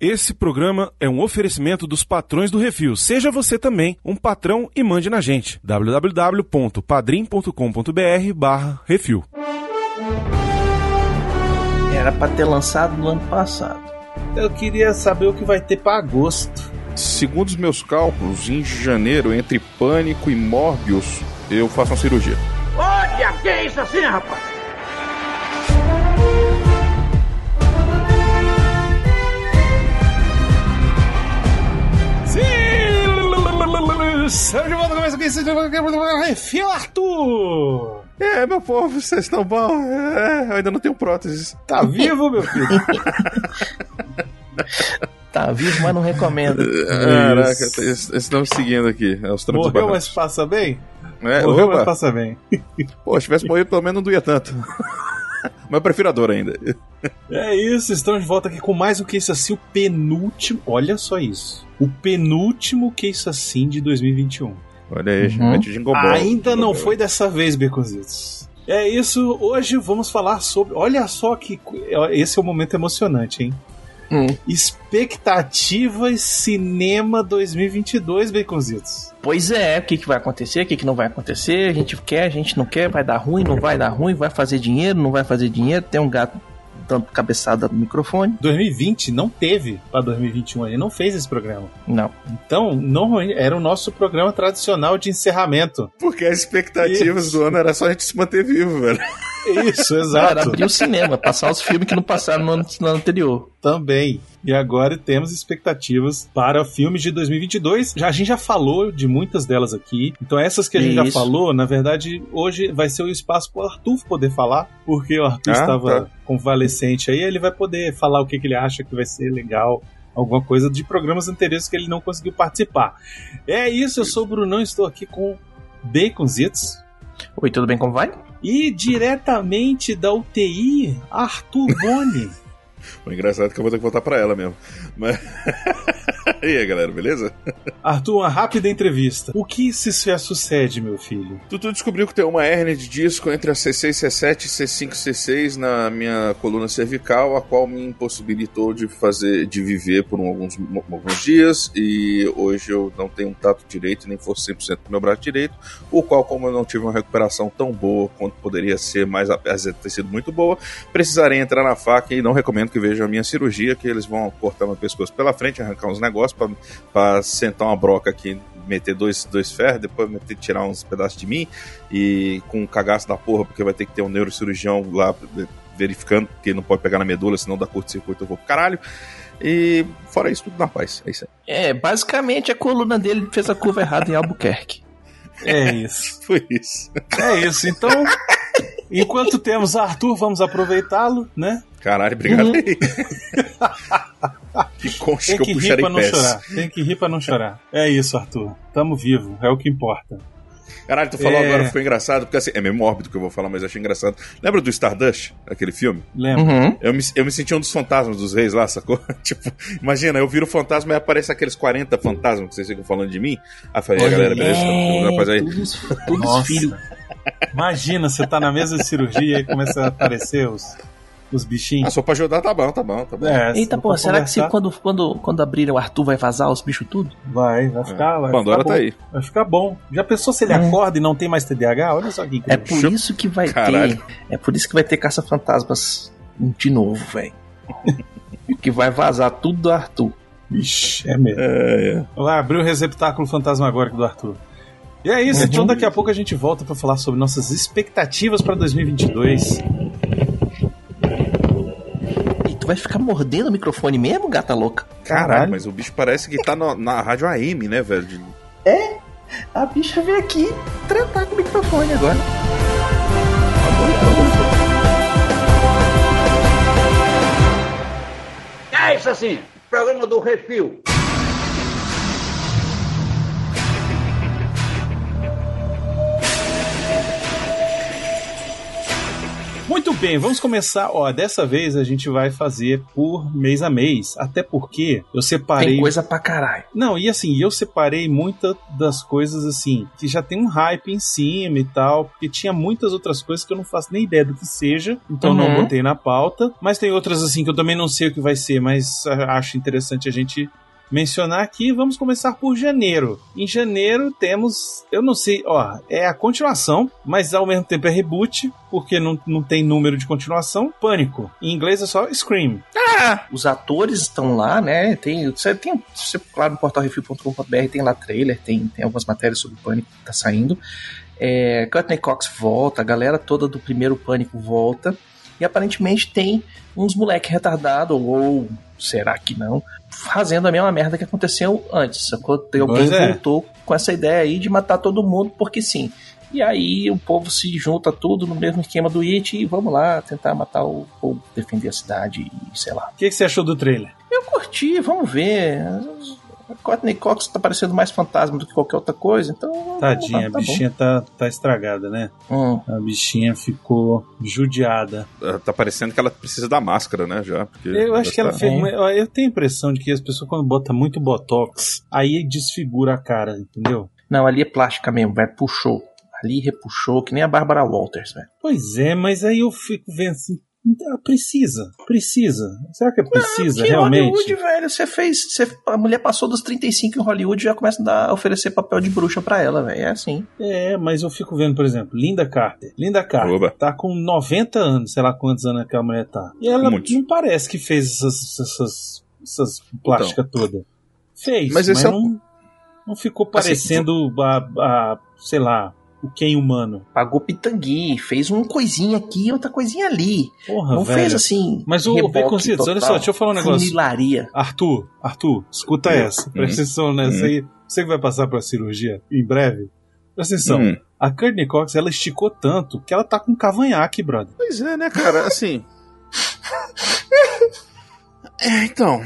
Esse programa é um oferecimento dos patrões do Refil. Seja você também um patrão e mande na gente. www.padrim.com.br barra Refil. Era pra ter lançado no ano passado. Eu queria saber o que vai ter pra agosto. Segundo os meus cálculos, em janeiro, entre Pânico e Morbius, eu faço uma cirurgia. Olha, que é isso assim, rapaz? Estamos de volta, começa aqui, Refil Arthur! É, meu povo, vocês estão bom? É, eu ainda não tenho próteses. Tá vivo, meu filho? Tá vivo, mas não recomendo. Caraca, me seguindo aqui. É os Morreu, barrancos. mas passa bem? É, Morreu, opa. mas passa bem. Pô, se tivesse morrido, pelo menos não doía tanto. Mas eu prefiro a dor ainda. É isso, estamos de volta aqui com mais um Case Assim, o penúltimo. Olha só isso. O penúltimo Case Assim de 2021. Olha aí, Uhum. Bell. Ainda não foi dessa vez, Becositos. É isso, hoje vamos falar sobre. Olha só que. Esse é o momento emocionante, hein? Hum. Expectativas Cinema 2022, Baconzitos. Pois é, o que, que vai acontecer, o que, que não vai acontecer, a gente quer, a gente não quer, vai dar ruim, não vai dar ruim, vai fazer dinheiro, não vai fazer dinheiro, tem um gato dando cabeçada no microfone. 2020 não teve pra 2021, ele não fez esse programa. Não. Então, não era o nosso programa tradicional de encerramento. Porque as expectativas Isso. do ano era só a gente se manter vivo, velho. Isso, Era exato. abrir o cinema, passar os filmes que não passaram no ano, no ano anterior. Também. E agora temos expectativas para filmes de 2022. Já, a gente já falou de muitas delas aqui. Então, essas que a gente já Isso. falou, na verdade, hoje vai ser o espaço para o Arthur poder falar, porque o Arthur Ah, estava tá. convalescente aí. Ele vai poder falar o que, que ele acha que vai ser legal. Alguma coisa de programas anteriores que ele não conseguiu participar. É isso, eu sou o Brunão, estou aqui com Baconzitos. Oi, tudo bem, como vai? E diretamente da UTI, Arthur Boni. O engraçado é que eu vou ter que voltar pra ela mesmo. Mas... e aí, galera, beleza? Arthur, uma rápida entrevista. O que se sucede, meu filho? Tu, tu descobriu que tem uma hérnia de disco entre a C6, C7 e C5, C6 na minha coluna cervical, a qual me impossibilitou de fazer, de viver por um- alguns, alguns dias, e hoje eu não tenho um tato direito, nem força 100% do meu braço direito, o qual, como eu não tive uma recuperação tão boa quanto poderia ser, mas apesar de ter sido muito boa, precisarei entrar na faca e não recomendo que vejam a minha cirurgia, que eles vão cortar meu pescoço pela frente, arrancar uns negócios pra- pra sentar uma broca aqui, meter dois, dois ferros, depois meter, tirar uns pedaços de mim e com um cagaço da porra, porque vai ter que ter um neurocirurgião lá verificando, porque não pode pegar na medula, senão dá curto-circuito eu vou pro caralho. E fora isso, tudo na paz. É isso aí. É, basicamente a coluna dele fez a curva errada em Albuquerque. É isso. Foi isso. É isso. Então, enquanto temos Arthur, vamos aproveitá-lo, né? Caralho, obrigado Uhum. aí. que concha Tem que que eu rir puxarei pra não pés. chorar. Tem que rir pra não chorar. É isso, Arthur. Tamo vivo. É o que importa. Caralho, tu falou É. agora, ficou engraçado, porque assim, é meio mórbido que eu vou falar, mas eu achei engraçado. Lembra do Stardust, aquele filme? Lembra? Uhum. Eu me, eu me senti um dos fantasmas dos reis lá, sacou? tipo, imagina, eu viro fantasma e aparece aqueles 40 fantasmas que vocês ficam falando de mim. Aí eu falei, "E aí, galera, beleza? É, Rapaz, aí. todos, todos filhos. Imagina, você tá na mesa de cirurgia e começa a aparecer os, os Ah, bichinhos. só pra ajudar, tá bom, tá bom, tá bom. É, Eita, pô, será que se conversar, quando, quando, quando abrirem o Arthur vai vazar os bichos tudo? Vai, vai ficar. Vai Pandora ficar tá bom. aí. Vai ficar bom. Já pensou se ele Hum. acorda e não tem mais TDAH? Olha só que É incrível. por isso que vai Caralho. ter. É por isso que vai ter caça-fantasmas de novo, velho. que vai vazar tudo do Arthur. Ixi, é mesmo. É, é. Vai abrir o receptáculo fantasmagórico do Arthur. E é isso, então daqui a pouco a gente volta pra falar sobre nossas expectativas pra 2022. E tu vai ficar mordendo o microfone mesmo, gata louca? Caralho, mas o bicho parece que tá no- na rádio AM, né, velho? De- A bicha veio aqui tratar com o microfone agora. É isso assim, programa do Refil. Muito bem, vamos começar. Ó, dessa vez a gente vai fazer por mês a mês. Até porque eu separei. Tem coisa pra caralho. Não, e assim, eu separei muitas das coisas assim, que já tem um hype em cima e tal, porque tinha muitas outras coisas que eu não faço nem ideia do que seja, então não Uhum. botei na pauta. Mas tem outras assim que eu também não sei o que vai ser, mas ah, acho interessante a gente mencionar aqui. Vamos começar por janeiro. Em janeiro temos, eu não sei, ó, é a continuação, mas ao mesmo tempo é reboot, porque não, não tem número de continuação. Pânico. Em inglês é só Scream. Os atores estão lá, né? Tem, você tem, você, claro, no portalrefil.com.br tem lá trailer, tem, tem algumas matérias sobre o Pânico que tá saindo. É, Courtney Cox volta, a galera toda do primeiro Pânico volta. E aparentemente tem uns moleque retardado, ou será que não, fazendo a mesma merda que aconteceu antes. Sacou? Tem Alguém Pois é. voltou com essa ideia aí de matar todo mundo porque sim. E aí o povo se junta tudo no mesmo esquema do It e vamos lá tentar matar o povo, defender a cidade e sei lá. O que, que você achou do trailer? Eu curti, vamos ver. A Courtney Cox tá parecendo mais fantasma do que qualquer outra coisa, então. Tadinha, tá, a tá bichinha tá, tá estragada, né? Hum. A bichinha ficou judiada. Tá parecendo que ela precisa da máscara, né? Já. porque Eu acho que ela tá- fez. Eu tenho a impressão de que as pessoas, quando botam muito botox, aí desfigura a cara, entendeu? Não, ali é plástica mesmo, velho. Puxou. Ali repuxou, que nem a Bárbara Walters, velho. Pois é, mas aí eu fico vendo assim. Ah, Precisa, precisa. Será que precisa Que realmente? Hollywood, velho, você fez. Você, a mulher passou dos 35 em Hollywood e já começa a dar- a oferecer papel de bruxa pra ela, velho. É assim. É, mas eu fico vendo, por exemplo, Linda Carter. Linda Carter Oba. tá com 90 anos, sei lá quantos anos aquela mulher tá. E ela Muitos. não parece que fez essas, essas, essas plásticas todas. Fez, Mas mas, esse é não, não ficou parecendo a, a, sei lá, o Ken humano. Pagou pitangui, fez uma coisinha aqui e outra coisinha ali. Porra, não velho. fez assim. Mas o reboque Baconzitos, olha só, total, deixa eu falar um negócio. Funilaria. Arthur, Arthur, escuta Hum. essa. Presta atenção nessa Hum. aí. Você que vai passar pra cirurgia em breve. Presta atenção. Hum. A Courtney Cox, ela esticou tanto que ela tá com cavanhaque, brother. Pois é, né, cara? Assim. É, então.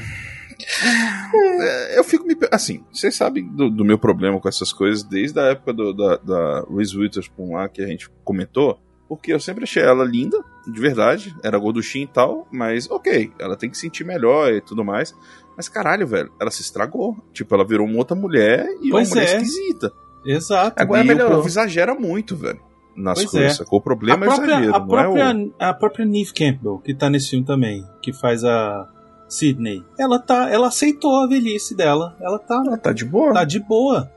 É, eu fico me. Assim, vocês sabem do, do meu problema com essas coisas desde a época do- da, da Reese Witherspoon lá que a gente comentou. Porque eu sempre achei ela linda, de verdade. Era gorduchinha e tal, mas ok, ela tem que sentir melhor e tudo mais. Mas caralho, velho, ela se estragou. Tipo, ela virou uma outra mulher e Pois uma mulher é. esquisita. Exato. Agora e melhorou. o povo exagera muito, velho. Nas Pois coisas. é. O problema a é o própria, exagero, a não própria, é o. a própria Neve Campbell, que tá nesse filme também, que faz a Sidney, ela tá, ela aceitou a velhice dela. Ela tá, Ela tá de boa. tá de boa.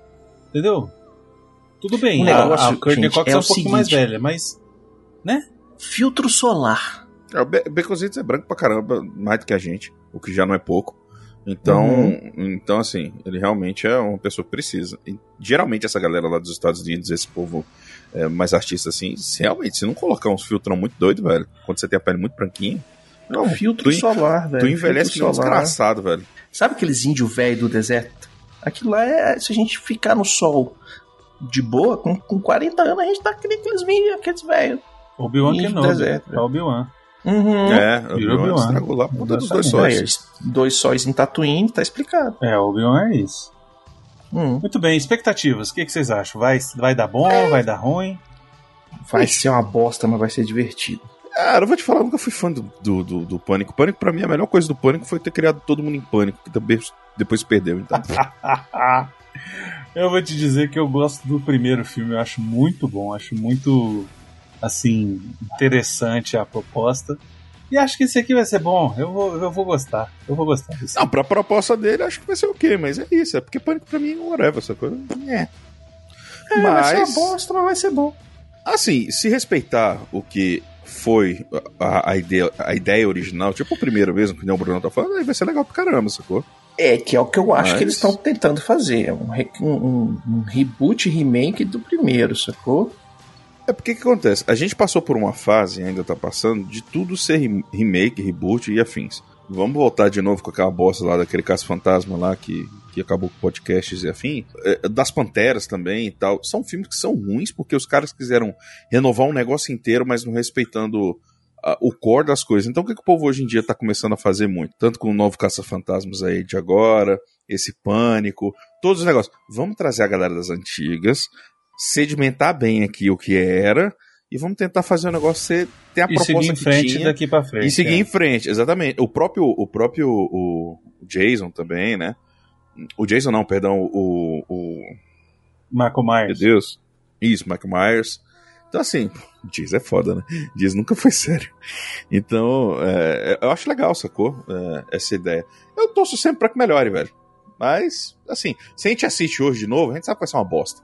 Entendeu? Tudo bem, O a, negócio, a Courtney gente, Cox é é um o pouquinho mais velha, mas Filtro solar. É, o Be Baconzitos é branco pra caramba, mais do que a gente, o que já não é pouco. Então, Uhum. então assim, ele realmente é uma pessoa que precisa. E, geralmente essa galera lá dos Estados Unidos, esse povo é, mais artista assim, se realmente, se não colocar uns filtrão muito doido, velho, quando você tem a pele muito branquinha, não, Filtro tu, solar, velho. tu envelhece que Filtro um solar. desgraçado, velho. Sabe aqueles índios velho do deserto? Aquilo lá é. Se a gente ficar no sol de boa, com, com 40 anos, a gente tá que nem aqueles índios, aqueles velhos. Obi-Wan Índio Kenobi. deserto, É velho. Obi-Wan. Uhum. É, o Obi-Wan estragou lá por dos dois sóis. Aí, dois sóis em Tatooine, tá explicado. É, Obi-Wan é isso. Hum. Muito bem, expectativas. O que, que vocês acham? Vai, vai dar bom? Vai dar ruim? Vai ser uma bosta, mas vai ser divertido. Cara, eu vou te falar, eu nunca fui fã do, do, do, do Pânico. Pânico, pra mim, a melhor coisa do Pânico foi ter criado todo mundo em Pânico, que também depois perdeu, então. eu vou te dizer que eu gosto do primeiro filme, eu acho muito bom, acho muito assim interessante a proposta. E acho que esse aqui vai ser bom. Eu vou, eu vou gostar. Eu vou gostar desse. Não, pra proposta dele, acho que vai ser o quê? Mas é isso, é porque Pânico pra mim é whatever, essa coisa. É. É, vai ser Mas, uma bosta, mas vai ser bom. assim, se respeitar o que foi a, a ideia, a ideia original, tipo o primeiro mesmo, que o Bruno tá falando, aí vai ser legal pra caramba, sacou? É, que é o que eu acho Mas- que eles estão tentando fazer. É um, um, um- reboot, remake do primeiro, sacou? É porque que acontece? A gente passou por uma fase, ainda tá passando, de tudo ser rem- remake, reboot e afins. Vamos voltar de novo com aquela bosta lá daquele caso fantasma lá que, que acabou com podcasts e afim. É, das Panteras também e tal. São filmes que são ruins porque os caras quiseram renovar um negócio inteiro, mas não respeitando ah, o core das coisas. Então o que, que o povo hoje em dia tá começando a fazer muito? Tanto com o novo Caça-Fantasmas aí de agora, esse Pânico, todos os negócios. Vamos trazer a galera das antigas, sedimentar bem aqui o que era e vamos tentar fazer o negócio ser, ter a E proposta seguir em que frente tinha, daqui pra frente. e seguir é. em frente, exatamente. O próprio, o próprio o Jason também, né? O Jason não, perdão, o, o Michael meu Myers. Deus. Isso, Michael Myers. Então, assim, Diz é foda, né? Diz nunca foi sério. Então, é, eu acho legal, sacou? É, essa ideia. Eu torço sempre pra que melhore, velho. Mas, assim, se a gente assiste hoje de novo, a gente sabe que vai ser uma bosta.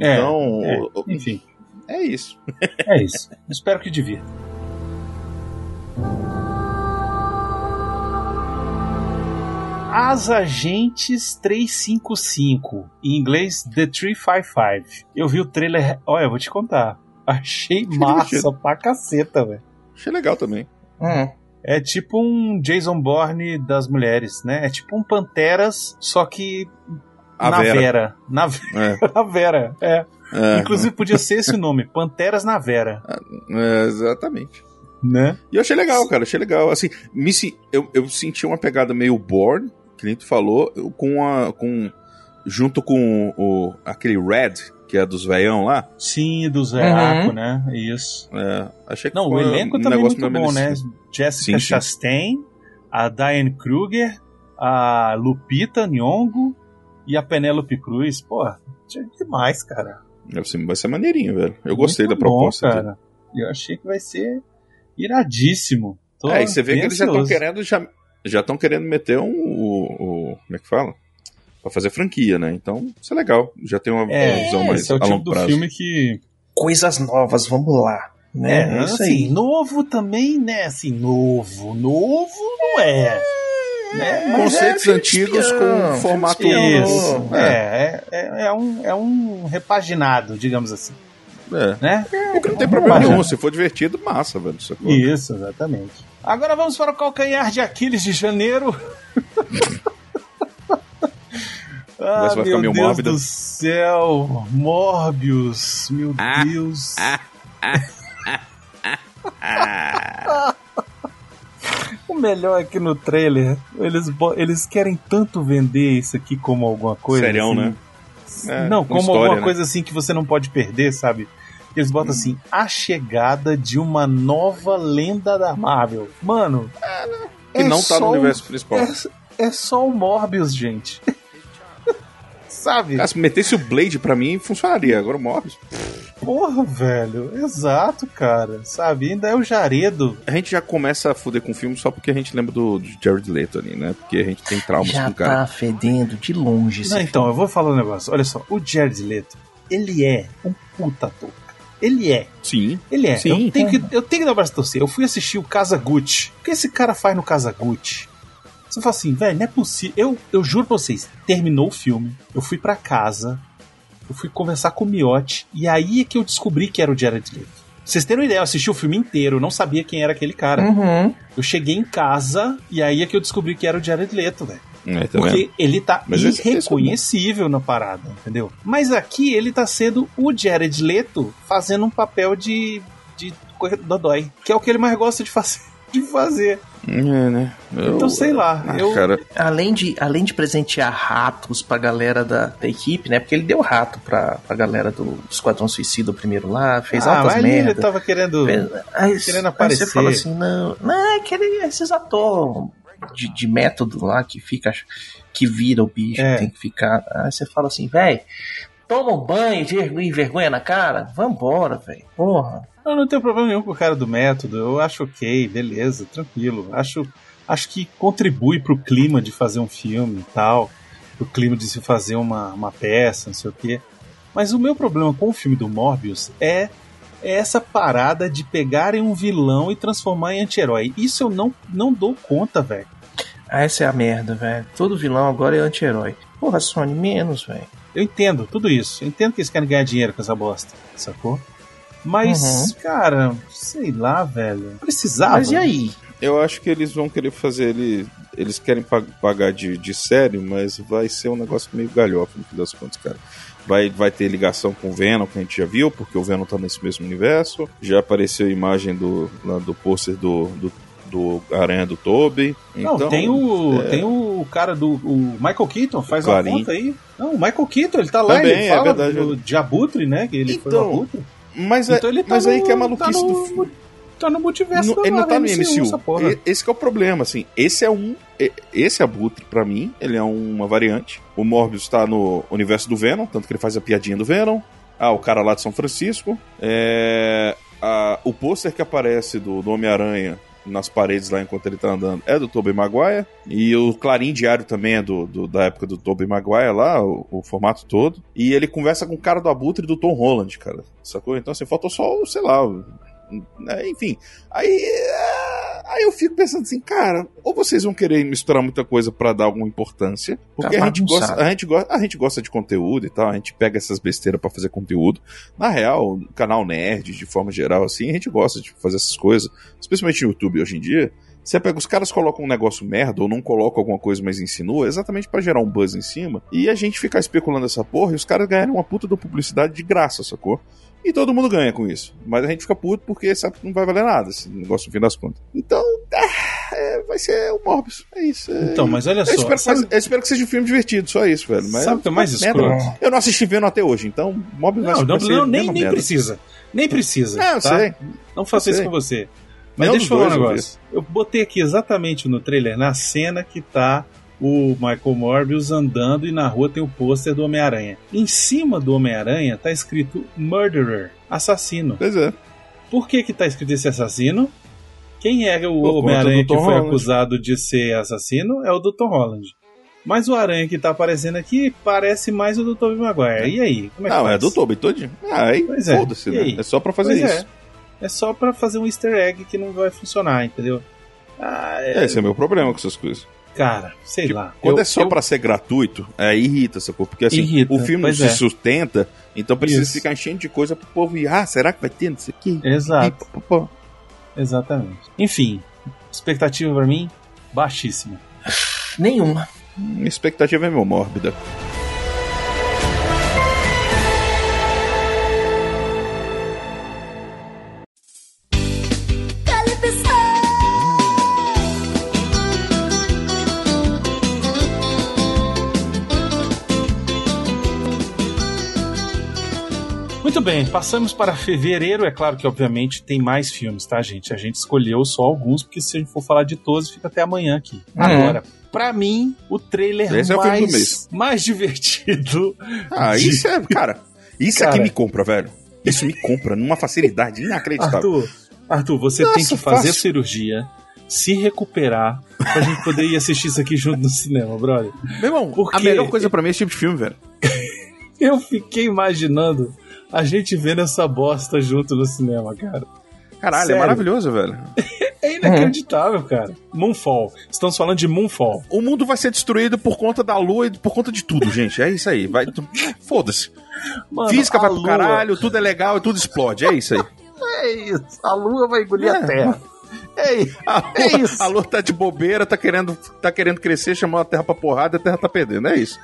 É, Então, é, enfim, é isso. é isso. Espero que divirta. As Agentes 355, em inglês The 355. Eu vi o trailer, olha, eu vou te contar. Achei massa pra caceta, velho. Achei legal também. Hum. É tipo um Jason Bourne das mulheres, né? É tipo um Panteras, só que A na Vera. Vera. Na, É, na Vera, é. é, Inclusive podia ser esse o nome, Panteras na Vera, é, exatamente. né? E eu achei legal, cara, achei legal. Assim, me, se- eu, eu senti uma pegada meio Born, que nem tu falou, com a. Com, junto com o, aquele Red, que é dos veião lá. Sim, do Zeraco, né? Isso. é, achei que Não, o elenco um também é muito bom, né? Jessica Sim, sim. Chastain, a Diane Kruger, a Lupita Nyong'o e a Penélope Cruz. Pô, demais, cara. Vai ser, maneirinho, velho. Eu gostei Muito da proposta. bom, dele. cara. Eu achei que vai ser iradíssimo. Tô É, e você vê que eles já estão querendo já já estão querendo meter um o, o- como é que fala? Pra fazer franquia, né? Então, isso é legal. Já tem uma É, visão mais esse é o a tipo longo do prazo. filme que Coisas novas, vamos lá. Né? É, isso assim, aí. novo também, né? Assim, novo, novo não é. Né? Mas Conceitos filme antigos com formato novo. É, é, é, é um, é um repaginado, digamos assim. É. Né? O que não tem problema Mas, nenhum. Se for divertido, massa, velho. Isso, exatamente. Agora vamos para o calcanhar de Aquiles de janeiro. ah, Essa vai meu Deus do céu. Morbius, meu Ah, Deus. O melhor é que no trailer, eles, eles querem tanto vender isso aqui como alguma coisa. Serião, assim. né? É, não, com como história, alguma né? coisa assim que você não pode perder, sabe? Eles botam assim, a chegada de uma nova lenda da Marvel. Mano, Que é não tá só no o- universo principal. É, é só o Morbius, gente. sabe? Cara, se metesse o Blade pra mim, funcionaria. Agora o Morbius. Porra, velho. Exato, cara. Sabe? Ainda é o Jaredo. A gente já começa a fuder com o filme só porque a gente lembra do, do Jared Leto ali, né? Porque a gente tem traumas Já com o cara. tá fedendo de longe. esse Não, então, eu vou falar um negócio. Olha só, o Jared Leto, ele é um puta ator. Ele é. Sim. Ele é. Sim. Eu, tenho que, eu tenho que dar o braço a torcer. Eu fui assistir o Casa Gucci. O que esse cara faz no Casa Gucci? Você fala assim, velho, não é possível. Eu, eu juro pra vocês, terminou o filme, eu fui pra casa, eu fui conversar com o Miotti, e aí é que eu descobri que era o Jared Leto. Vocês terem uma ideia, eu assisti o filme inteiro, eu não sabia quem era aquele cara. Uhum. Eu cheguei em casa, e aí é que eu descobri que era o Jared Leto, velho. É, tá Porque vendo? ele tá Mas é irreconhecível na parada, entendeu? Mas aqui ele tá sendo o Jared Leto fazendo um papel de, de corredor dodói, que é o que ele mais gosta de fazer. De fazer. É, né? Eu- Então, sei lá. Ah, eu, cara, Além de, além de presentear ratos pra galera da, da equipe, né? Porque ele deu rato pra, pra galera do Esquadrão Suicida o primeiro lá, fez ah, altas ele tava querendo. Fez- aí, querendo aí aparecer. você fala assim, não, não é aquele, esses atores de, de método lá que fica, que vira o bicho, É. tem que ficar. Aí você fala assim, velho, toma um banho de vergonha, na cara, vambora, velho. Porra. Eu não tenho problema nenhum com o cara do método. Eu acho ok, beleza, tranquilo. Acho, acho que contribui pro clima de fazer um filme e tal. Pro clima de se fazer uma, uma peça, não sei o quê. Mas o meu problema com o filme do Morbius é, é essa parada de pegarem um vilão e transformar em anti-herói. Isso eu não, não dou conta, velho. Ah, essa é a merda, velho. Todo vilão agora é anti-herói. Porra, Sony, menos, velho. Eu entendo tudo isso. Eu entendo que eles querem ganhar dinheiro com essa bosta, sacou? Mas, Uhum. cara, sei lá, velho. Precisava. Mas e aí? eu acho que eles vão querer fazer ele. Eles querem pag- pagar de, de série, mas vai ser um negócio meio galhofa no fim das contas, cara. Vai, vai ter ligação com o Venom, que a gente já viu, porque o Venom tá nesse mesmo universo. Já apareceu a imagem do, lá do pôster do, do, do Aranha do Toby. Não, Então, tem o, é. tem o cara do o Michael Keaton, faz uma conta aí. Não, o Michael Keaton, ele tá lá, Também, ele é fala verdade. do, de Abutre, né? Que ele foi o Então, Abutre. Mas, é- Então ele tá mas aí no- que é a tá maluquice no- do. Tá no multiverso Não, da ele não tá no MCU. porra. E- Esse que é o problema, assim. Esse é um. Esse Abutre, pra mim, ele é uma variante. O Morbius tá no universo do Venom, tanto que ele faz a piadinha do Venom. Ah, o cara lá de São Francisco. É, o pôster que aparece do, do Homem-Aranha nas paredes lá enquanto ele tá andando é do Tobey Maguire. E o Clarim Diário também é do, do- da época do Tobey Maguire lá, o, o formato todo. E ele conversa com o cara do Abutre e do Tom Holland, cara. Sacou? Então, assim, faltou só, sei lá, enfim. Aí, é, aí eu fico pensando assim, cara, ou vocês vão querer misturar muita coisa pra dar alguma importância, porque Tá a, gente gosta, a, gente gosta, a gente gosta de conteúdo e tal, a gente pega essas besteiras pra fazer conteúdo. Na real, canal nerd, de forma geral, assim, a gente gosta de fazer essas coisas, especialmente no YouTube hoje em dia. Você pega, os caras colocam um negócio merda ou não colocam alguma coisa, mas insinua, exatamente pra gerar um buzz em cima, e a gente ficar especulando essa porra e os caras ganharem uma puta da publicidade de graça, sacou? E todo mundo ganha com isso. Mas a gente fica puto porque sabe que não vai valer nada esse negócio no fim das contas. Então, ah, é, vai ser o Morbius. É isso. é- Então, mas olha eu só. espero, que, sabe- eu espero que seja um filme divertido, só isso, velho. Mas Sabe o que é mais escroto? não. Eu não assisti vendo até hoje, então Morbius Não, vai, não, não, nem, nem merda. precisa. Nem precisa. Não, eu tá? sei. Não faça Eu isso sei. com você. Mas deixa eu falar um negócio. Eu botei aqui exatamente no trailer, na cena que tá o Michael Morbius andando e na rua tem o pôster do Homem-Aranha. Em cima do Homem-Aranha tá escrito Murderer, assassino. Pois é. Por que que tá escrito esse assassino? Quem é o Homem-Aranha que foi Holland. acusado de ser assassino? É o Tom Holland. Mas o aranha que tá aparecendo aqui parece mais o do Tobey Maguire. E aí? Como é que Não, é faz? do Tobey todinho. Ah, aí é. foda-se, né? É só pra fazer Pois isso. É. é só pra fazer um easter egg que não vai funcionar, entendeu? Ah, é- Esse é o meu problema com essas coisas. Cara, sei lá. Quando Eu- é só eu- pra ser gratuito, é, irrita, sacou? Porque assim, Irrita, o filme não se é. sustenta, então precisa Isso. ficar enchendo de coisa pro povo ir. Ah, será que vai ter isso aqui? Exato, E pá, pá. exatamente. Enfim, expectativa pra mim, baixíssima. Nenhuma. Minha expectativa é meio mórbida. Bem, passamos para fevereiro. É claro que, obviamente, tem mais filmes, tá, gente? A gente escolheu só alguns, porque se a gente for falar de todos, fica até amanhã aqui. Uhum. Agora, pra mim, o trailer Esse é o mais, mais divertido. Ah, de- isso é, cara, isso Cara. aqui me compra, velho. Isso me compra numa facilidade inacreditável. Arthur, Arthur, você Nossa, tem que fazer fácil. cirurgia, se recuperar, pra gente poder ir assistir isso aqui junto no cinema, brother. Meu irmão, Porque- a melhor coisa pra mim é esse tipo de filme, velho. Eu fiquei imaginando a gente vendo essa bosta junto no cinema, cara. Caralho, Sério? é maravilhoso, velho. É inacreditável, cara. Moonfall. Estamos falando de Moonfall. O mundo vai ser destruído por conta da lua e por conta de tudo, gente. É isso aí. Vai... Foda-se. Física vai pro Lua- caralho, tudo é legal e tudo explode. É isso aí. É isso. A lua vai engolir É. a terra. É isso. A lua, É isso. a lua tá de bobeira, tá querendo, tá querendo crescer, chamou a terra pra porrada e a terra tá perdendo. É isso.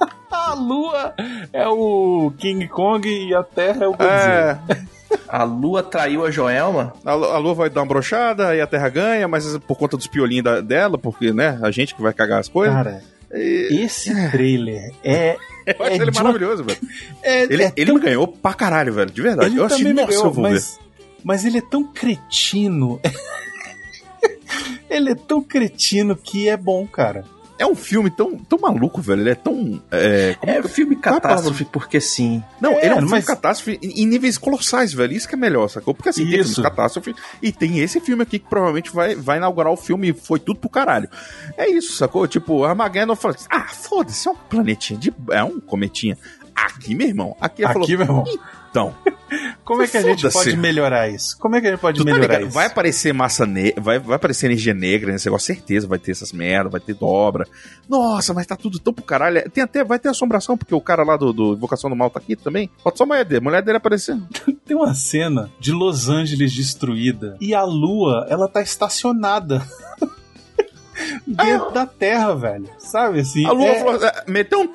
A lua é o King Kong e a terra é o Godzilla. É, A lua traiu a Joelma? a, a lua vai dar uma brochada e a terra ganha, mas por conta dos piolinhos da- dela, porque, né, a gente que vai cagar as coisas. Cara, E- esse trailer é. eu acho é ele uma- maravilhoso, velho. é, Ele, é ele tão me ganhou pra caralho, velho, de verdade. Ele eu me nossa, ganhou, eu vou ver. mas, mas ele é tão cretino. ele é tão cretino que é bom, cara. É um filme tão, tão maluco, velho. Ele é tão. É, É filme Qual é catástrofe, porque sim. Não, É, ele é um filme mas- catástrofe em em níveis colossais, velho. Isso que é melhor, sacou? Porque assim, tem filmes Isso. catástrofe e tem esse filme aqui que provavelmente vai, vai inaugurar o filme e foi tudo pro caralho. É isso, sacou? Tipo, Armageddon fala assim, ah, foda-se, é um planetinha, de, é um cometinha. Aqui, meu irmão, aqui Aqui, meu falou, irmão. Então, Como é que a gente pode melhorar isso? Como é que a gente pode tu tá melhorar ligado? isso? Vai aparecer massa negra, vai, vai aparecer energia negra nesse negócio, certeza vai ter essas merda, vai ter dobra. Nossa, mas tá tudo tão pro caralho. Tem até, vai ter assombração, porque o cara lá do, do Invocação do Mal tá aqui também. Falta só a mulher dele, a mulher dele aparecer. Tem uma cena de Los Angeles destruída e a lua, ela tá estacionada. Dentro da Terra, velho. Sabe assim? A Lua é- falou, é, meteu um.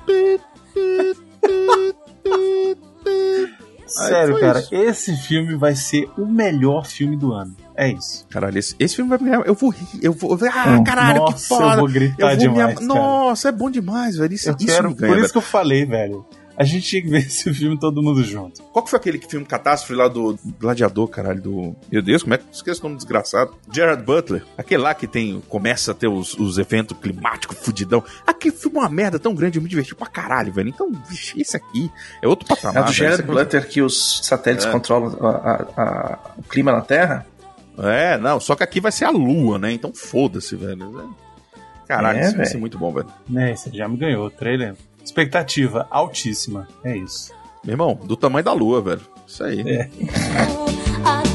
Sério, cara, isso. esse filme vai ser o melhor filme do ano. É isso. Caralho, esse, esse filme vai me ganhar. Eu vou rir. Eu vou. Ah, caralho, Nossa, que foda. eu vou gritar me demais, am- cara. Nossa, é bom demais, velho. Isso, Eu isso quero, me por ganha, isso velho. que eu falei, velho. A gente tinha que ver esse filme todo mundo junto. Qual que foi aquele filme catástrofe lá do Gladiador, caralho? Do. Meu Deus, como é que esquece o nome desgraçado? Gerard Butler. Aquele lá que tem. Começa a ter os, os eventos climáticos fudidão. Aquele filme é uma merda tão grande, eu me diverti pra caralho, velho. Então, vixe, esse aqui é outro patamar. É do velho. Gerard Esse aqui- Butler que os satélites É. controlam a- a- a- o clima na Terra? É, não, só que aqui vai ser a lua, né? Então foda-se, velho. Caralho, É, isso vai velho. ser muito bom, velho. Né, esse já me ganhou, o trailer. Expectativa altíssima. É isso. Meu irmão, do tamanho da lua, velho. Isso aí. É.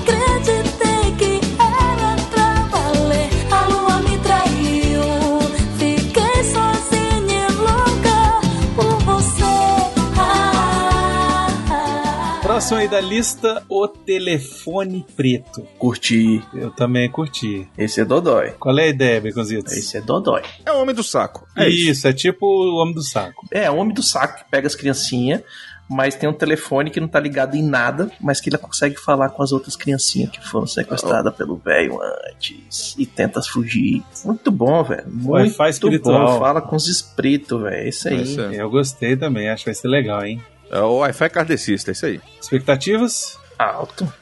Próximo aí da lista, O Telefone Preto. Curti. Eu também curti. Esse é Dodói. Qual é a ideia, Baconzitos? Esse é Dodói. É o homem do saco. É isso. isso. é tipo o Homem do Saco. É, o homem do saco que pega as criancinhas, mas tem um telefone que não tá ligado em nada, mas que ele consegue falar com as outras criancinhas que foram sequestradas pelo velho antes e tenta fugir. Muito bom, velho. Muito Wi-Fi espiritual. bom. Fala com os espíritos, velho. É isso aí. Eu gostei também, acho que vai ser legal, hein? É o Wi-Fi kardecista, é isso aí. Expectativas? Alto.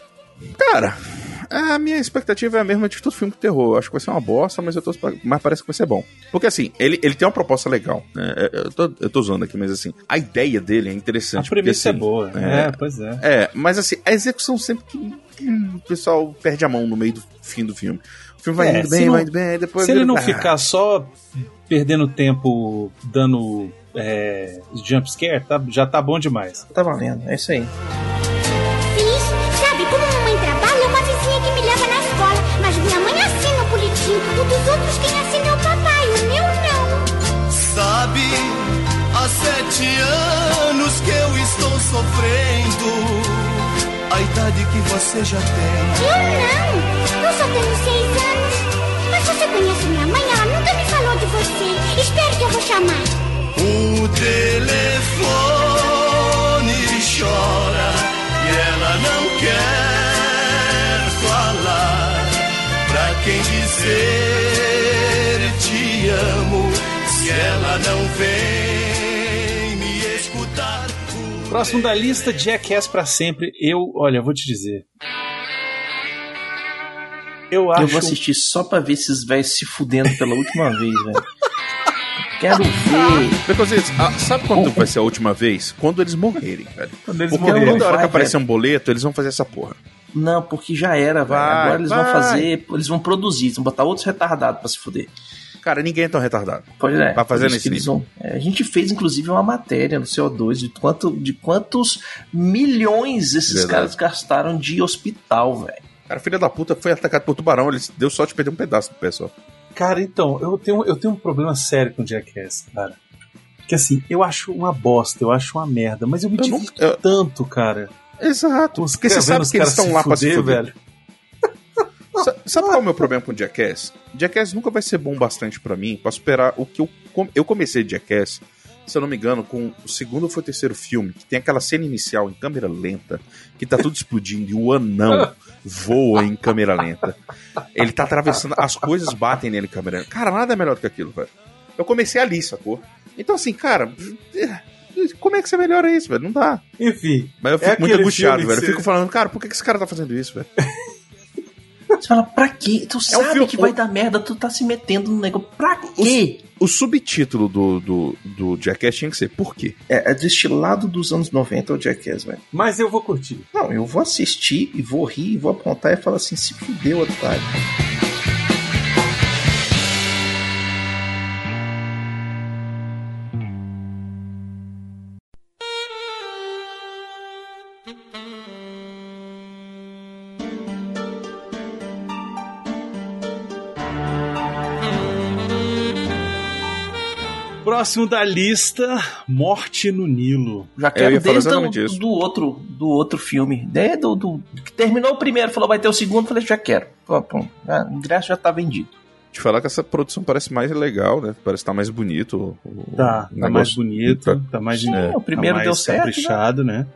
Cara, a minha expectativa é a mesma de todo filme de terror. Eu acho que vai ser uma bosta, mas, eu tô, mas parece que vai ser bom. Porque assim, ele, ele tem uma proposta legal. né? Eu, tô, eu tô zoando aqui, mas assim, a ideia dele é interessante. A premissa porque, é boa. assim, É, pois é. É, mas assim, a execução sempre que, que o pessoal perde a mão no meio do fim do filme. O filme vai É, indo bem, não- vai indo bem, depois. Se ele não Ah, ficar só perdendo tempo dando é, jump scare, tá- já tá bom demais. Tá valendo. É isso aí. Fiz. Sabe, como mamãe trabalha, é uma vizinha que me leva na escola. Mas minha mãe assina o boletim. O dos outros quem assina é o papai, o meu não. Sabe, há sete anos que eu estou sofrendo. A idade que você já tem. Eu não. Eu só tenho seis anos. Mas você conhece minha mãe? Ela nunca me falou de você. Espere que eu vou chamar. O telefone chora e ela não quer falar. Pra quem dizer te amo, se ela não vem me escutar. o Próximo da lista, Jackass pra sempre. Eu, olha, eu vou te dizer. Eu acho. Eu vou assistir só pra ver esses velhos se fudendo pela última vez, velho. Quero ver. Baconzitos, ah, sabe quando vai ser a última vez? Quando eles morrerem, velho. Quando eles Porque morrerem. toda hora que aparecer um boleto, eles vão fazer essa porra. Não, porque já era, velho. Agora eles vai. vão fazer. Eles vão produzir, eles vão botar outros retardados pra se fuder. Cara, ninguém é tão retardado. Pode é. Vai fazer nesse vão- é, a gente fez, inclusive, uma matéria no CO2 de, quanto, de quantos milhões esses Verdade. caras gastaram de hospital, velho. Cara, filha da puta foi atacado por tubarão, ele deu sorte de perder um pedaço do pé só. Cara, então, eu tenho, eu tenho um problema sério com Jackass, cara. Que assim, eu acho uma bosta, eu acho uma merda, mas eu me Eu não- divirto eu- tanto, cara. Exato. Os Porque você sabe que eles estão lá pra se fuder, velho. Sa- Sabe qual é o meu problema com Jackass? Jackass nunca vai ser bom bastante pra mim pra superar o que eu. com- Eu comecei Jackass, se eu não me engano, com o segundo ou foi o terceiro filme, que tem aquela cena inicial em câmera lenta, que tá tudo explodindo e o anão voa em câmera lenta. Ele tá atravessando, as coisas batem nele em câmera lenta. Cara, nada é melhor do que aquilo, velho. Eu comecei ali, sacou? Então, assim, cara. Como é que você melhora isso, velho? Não dá. Enfim, Mas eu É fico muito aquele angustiado, velho. Eu que fico você- falando, cara, por que esse cara tá fazendo isso, velho? Você fala, pra quê? Tu sabe filme- que vai o- dar merda, tu tá se metendo no negócio. Pra quê? O subtítulo do, do, do Jackass tinha que ser Por quê? É, é destilado dos anos 90 o Jackass, velho. mas eu vou curtir. Não, eu vou assistir e vou rir e vou apontar e falar assim, se fudeu, otário. Próximo da lista, Morte no Nilo. Já Eu quero ia falar desde exatamente do, isso. do outro, do outro filme. Desde do, do, que terminou o primeiro, falou vai ter o segundo, falei, já quero. Pô, pô, já- o ingresso já tá vendido. Te falar que essa produção parece mais legal, né? Parece estar mais bonito. o- o Tá, tá mais bonito, tá mais, Sim, o primeiro tá deu certo, caprichado, né?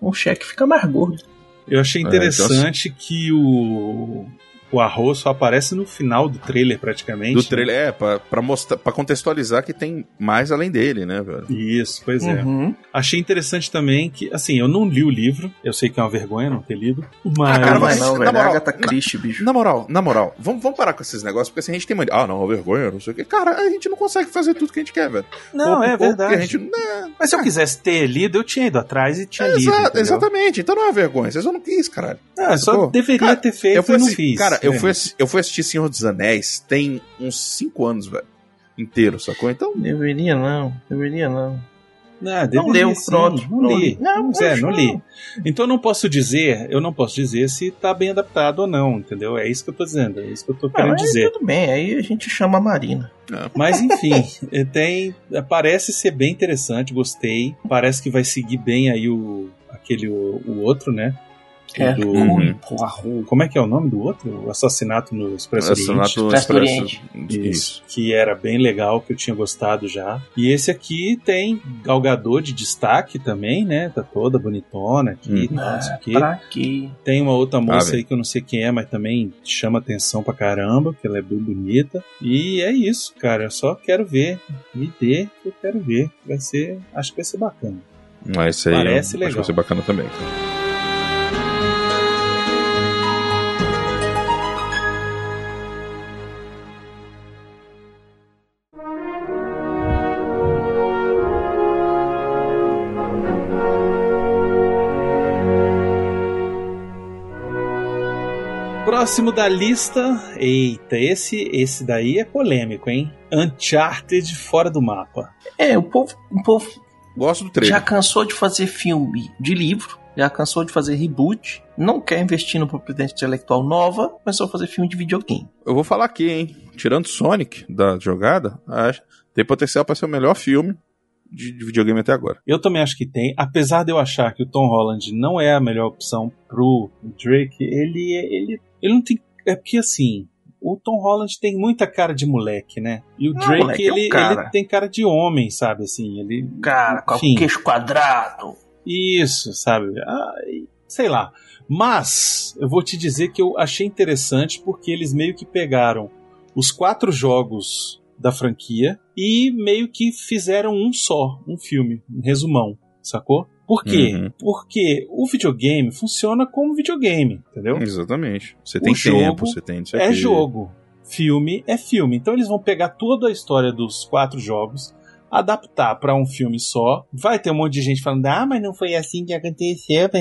O cheque fica mais gordo. Eu achei É, interessante que o O arroz só aparece no final do trailer, praticamente. Do trailer, é, pra, pra, mostrar, pra contextualizar que tem mais além dele, né, velho? Isso, pois é. Uhum. Achei interessante também que, assim, eu não li o livro, eu sei que é uma vergonha não ter lido, mas. Ah, cara, mas- não, velho. moral, Agatha na- bicho. Na moral, na moral, vamos, vamos parar com esses negócios, porque assim, a gente tem mania. Ah, não, vergonha, não sei o quê. Cara, a gente não consegue fazer tudo que a gente quer, velho. Não, Ou- é ou porque verdade. A gente, né, Mas se eu quisesse ter lido, eu tinha ido atrás e tinha lido. Exa- entendeu? exatamente, então não é uma vergonha, vocês não quis, caralho. Ah, só deveria Cara, ter feito Eu e não assi- fiz. Cara, eu fui, eu fui assistir Senhor dos Anéis tem uns 5 anos, velho. Inteiro, sacou? Então, Deveria não, deveria não. Não, Não deveria deu, sim, pronto. Não, Não li. li. Não, é, não não. li. Então eu não posso dizer, eu não posso dizer se tá bem adaptado ou não, entendeu? É isso que eu tô dizendo, é isso que eu tô Ah, querendo dizer. tudo bem, aí a gente chama a Marina. Mas enfim, eh, tem. Parece ser bem interessante, gostei. Parece que vai seguir bem aí o. aquele o, o outro, né? É, do- Poirot. Como é que é o nome do outro? O assassinato no Expresso Oriente. Assassinato Expresso do Expresso. Oriente. Isso, que era bem legal, que eu tinha gostado já. E esse aqui tem galgador de destaque também, né? Tá toda bonitona aqui, Hum. sei o quê. Pra quê? Tem uma outra moça aí que eu não sei quem é, mas também chama atenção pra caramba, que ela é bem bonita. E é isso, cara. Eu só quero ver. Me dê que eu quero ver. Vai ser. Acho que vai ser bacana. Mas isso aí Parece eu acho que legal. vai ser bacana também. Próximo da lista. Eita, esse, esse daí é polêmico, hein? Uncharted fora do mapa. É, o povo, o povo Gosto do trailer. já cansou de fazer filme de livro, já cansou de fazer reboot, não quer investir numa propriedade intelectual nova, começou a fazer filme de videogame. Eu vou falar aqui, hein? Tirando Sonic da jogada, acho, tem potencial pra ser o melhor filme de, de videogame até agora. Eu também acho que tem. Apesar de eu achar que o Tom Holland não é a melhor opção pro Drake, ele, ele, ele não tem. É porque assim. O Tom Holland tem muita cara de moleque, né? E o Não, Drake, moleque, é um ele, cara. ele tem cara de homem, sabe? Assim, ele. Cara, com o queixo quadrado. Isso, sabe? Ah, sei lá. Mas eu vou te dizer que eu achei interessante porque eles meio que pegaram os quatro jogos da franquia e meio que fizeram um só, um filme, um resumão, sacou? Por quê? Uhum. Porque o videogame funciona como videogame, entendeu? Exatamente. Você tem jogo tempo, você tem. o É quê. jogo. Filme é filme. Então eles vão pegar toda a história dos quatro jogos, adaptar pra um filme só. Vai ter um monte de gente falando: ah, mas não foi assim que aconteceu.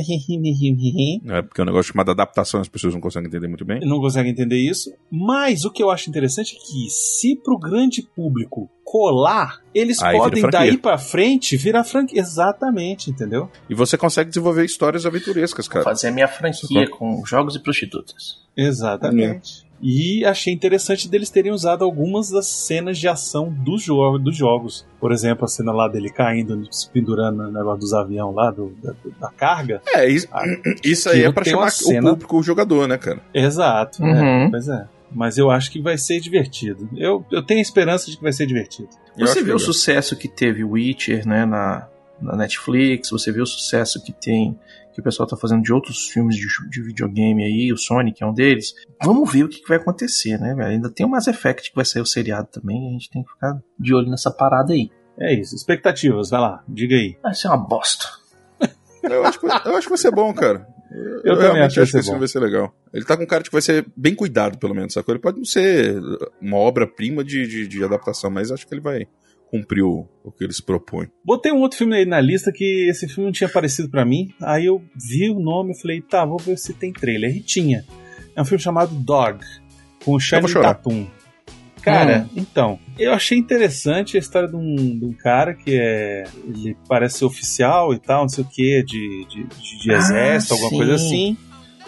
É porque é um negócio chamado adaptação, as pessoas não conseguem entender muito bem. não consegue entender isso. Mas o que eu acho interessante é que, se pro grande público colar, eles Aí podem daí pra frente virar franquia. Exatamente, entendeu? E você consegue desenvolver histórias aventurescas, cara. Fazer a minha franquia com jogos e prostitutas. Exatamente. E achei interessante deles terem usado algumas das cenas de ação dos, jo dos jogos. Por exemplo, a cena lá dele caindo, se pendurando no negócio dos aviões lá, do, da, da carga. É, isso, Ah, isso aí é pra chamar cena- o público, o jogador, né, cara? Exato. Uhum. É, pois é. Mas eu acho que vai ser divertido. Eu, eu tenho esperança de que vai ser divertido. Eu Você viu o sucesso que teve Witcher, né, na, na Netflix, você viu o sucesso que tem, que o pessoal tá fazendo de outros filmes de, de videogame aí, o Sonic é um deles. Vamos ver o que, que vai acontecer, né, velho? Ainda tem o Mass Effect que vai sair o seriado também, a gente tem que ficar de olho nessa parada aí. É isso. Expectativas, vai lá, diga aí. Vai ser uma bosta. Eu acho, que, eu acho que vai ser bom, cara. Eu também realmente acho que vai ser esse filme bom. vai ser legal. Ele tá com cara de que vai ser bem cuidado, pelo menos, sacou? Ele pode não ser uma obra-prima de, de, de adaptação, mas acho que ele vai cumprir o, que eles propõem. Botei um outro filme aí na lista que esse filme não tinha aparecido pra mim. Aí eu vi o nome e falei, tá, vou ver se tem trailer. E tinha. É um filme chamado Dog, com o Channing. Tatum. Cara, Hum. então, eu achei interessante a história de um, de um cara que é. Ele parece ser oficial e tal, não sei o que, de, de, de, Ah, exército, alguma sim. coisa assim.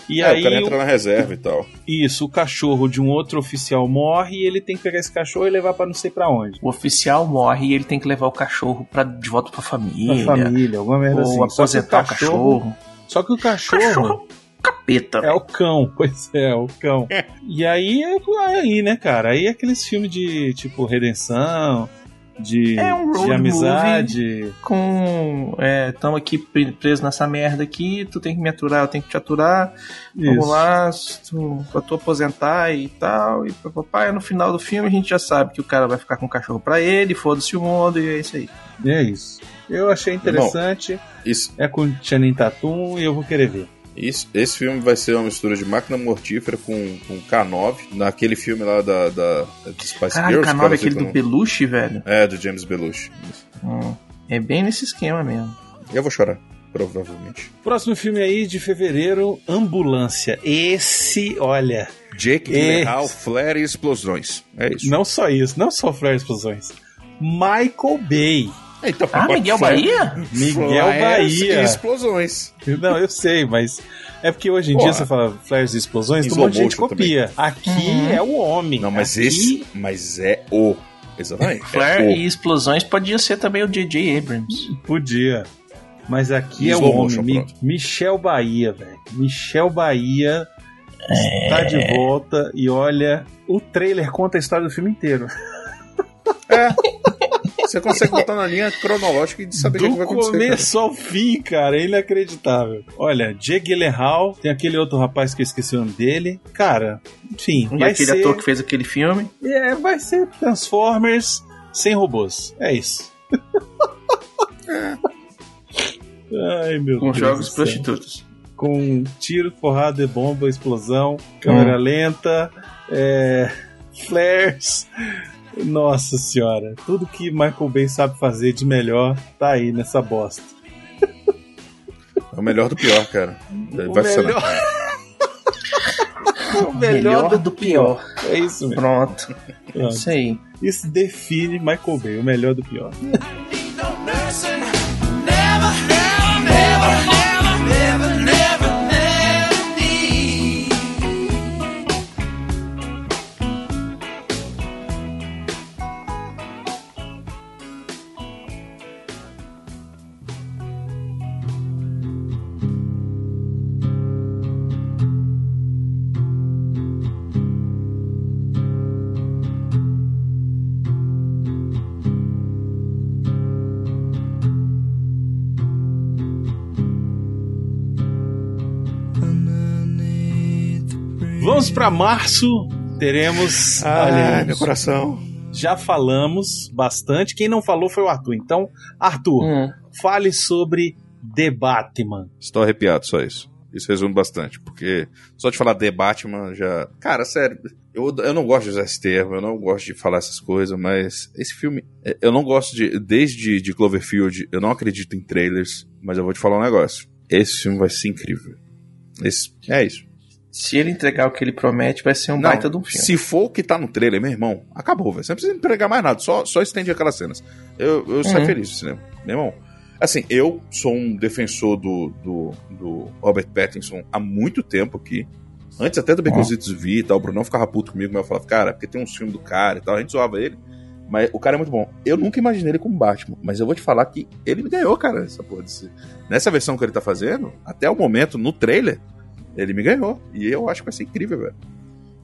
E é, aí, o cara entra na reserva e tal. isso, o cachorro de um outro oficial morre e ele tem que pegar esse cachorro e levar pra não sei pra onde. O oficial morre e ele tem que levar o cachorro pra, de volta pra Pra família. família, alguma merda assim. ou que aposentar o cachorro. Só que o cachorro. Cachorro capeta. É o cão, pois é, o cão. E aí é aí, né, cara? Aí é aqueles filmes de tipo Redenção. De, É um road de amizade. Com. É, tamo aqui pre- preso nessa merda aqui, tu tem que me aturar, eu tenho que te aturar. Vamos Isso. lá, se tu, pra tu aposentar e tal. E papai, no final do filme a gente já sabe que o cara vai ficar com o cachorro pra ele, foda-se o mundo, e é isso aí. E é isso. Eu achei interessante. Isso, É com Channing Tatum e eu vou querer ver. Isso, esse filme vai ser uma mistura de máquina mortífera com, com K9, naquele filme lá da, da, da Spice Girls. K9 cara, é aquele do eu Belushi, velho. não- É, do James Belushi. Hum, é bem nesse esquema mesmo. Eu vou chorar, provavelmente. Próximo filme aí de fevereiro, Ambulância. Esse, olha, Jake Esse. Gyllenhaal, Flare e Explosões. É isso. não só isso, não só Flare Explosões. Michael Bay. Então, Ah, Miguel Flare- Bahia? Miguel Flares Bahia. E explosões. Não, eu sei, mas é porque hoje em Porra. dia você fala flares e explosões, monte de gente slow copia. Aqui Uhum. é o homem. Não, mas Aqui- esse. Mas é o. Exatamente. Flare é o. e explosões podia ser também o J.J. Abrams. Podia. Mas aqui é o Slow homem. motion, Mi- pronto. Michel Bahia, velho. Michel Bahia está de volta e olha, o trailer conta a história do filme inteiro. Você consegue botar na linha cronológica e saber o que Do vai acontecer. cara. começo ao fim, cara, é inacreditável. Olha, Jake Gyllenhaal, tem aquele outro rapaz que eu esqueci o nome dele. Cara, enfim, E vai aquele ser, ator que fez aquele filme. é, vai ser Transformers sem robôs. É isso. Ai, meu Com Deus. jogos do prostitutos. Com tiro, porrada, bomba, explosão, câmera lenta, é, flares. Nossa senhora, tudo que Michael Bay sabe fazer de melhor tá aí nessa bosta. É o melhor do pior, cara. O Vai funcionar. melhor- o Melhor do pior. É isso mesmo. Pronto. Pronto. Isso aí. Isso define Michael Bay, o melhor do pior. Vamos pra março, teremos. olha Ah, aí, meu coração. já falamos bastante. Quem não falou foi o Arthur. Então, Arthur, Hum. fale sobre The Batman. Estou arrepiado, só isso. Isso resume bastante, porque só de falar The Batman já. Cara, sério, eu, eu não gosto de usar esse termo, eu não gosto de falar essas coisas, mas esse filme. é, Eu não gosto de. Desde de Cloverfield, eu não acredito em trailers, mas eu vou te falar um negócio. Esse filme vai ser incrível. Esse, é isso. Se ele entregar o que ele promete, vai ser um Não, baita de um filme. Se for o que tá no trailer, meu irmão, acabou, velho. Você não precisa entregar mais nada, só, só estende aquelas cenas. Eu, eu saio Uhum. feliz do cinema. Meu irmão, assim, eu sou um defensor do, do, do Robert Pattinson há muito tempo aqui. Antes até do Becositos Vi e tal, o Brunão ficava puto comigo, mas eu falava, cara, porque tem uns filmes do cara e tal, a gente zoava ele. Mas o cara é muito bom. Eu nunca imaginei ele como Batman, mas eu vou te falar que ele me ganhou, cara, essa porra desse... Nessa versão que ele tá fazendo, até o momento, no trailer, ele me ganhou. E eu acho que vai ser incrível, velho.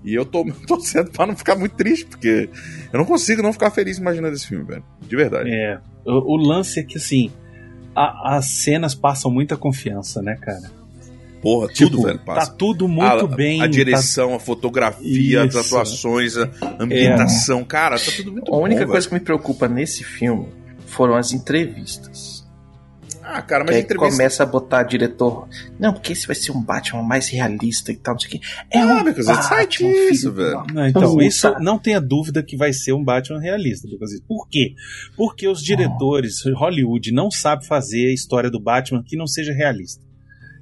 E eu tô torcendo pra não ficar muito triste, porque eu não consigo não ficar feliz imaginando esse filme, velho. De verdade. É, o, o lance é que, assim, a- as cenas passam muita confiança, né, cara? Porra, Tipo, tudo, velho, tá passa. tudo muito a, bem. A direção, a fotografia, as Isso. atuações, a ambientação. Cara, tá tudo muito A única bom, coisa que me preocupa nesse filme foram as entrevistas. Ah, cara, Que mas aí entrevista... começa a botar diretor. Não, porque esse vai ser um Batman mais realista e tal, não sei o que. É Ah, um Becos, sai Batman, disso, velho. Não, então, puta. isso não tenha dúvida que vai ser um Batman realista. Lucas. Por quê? Porque os diretores, Hollywood, não sabe fazer a história do Batman que não seja realista.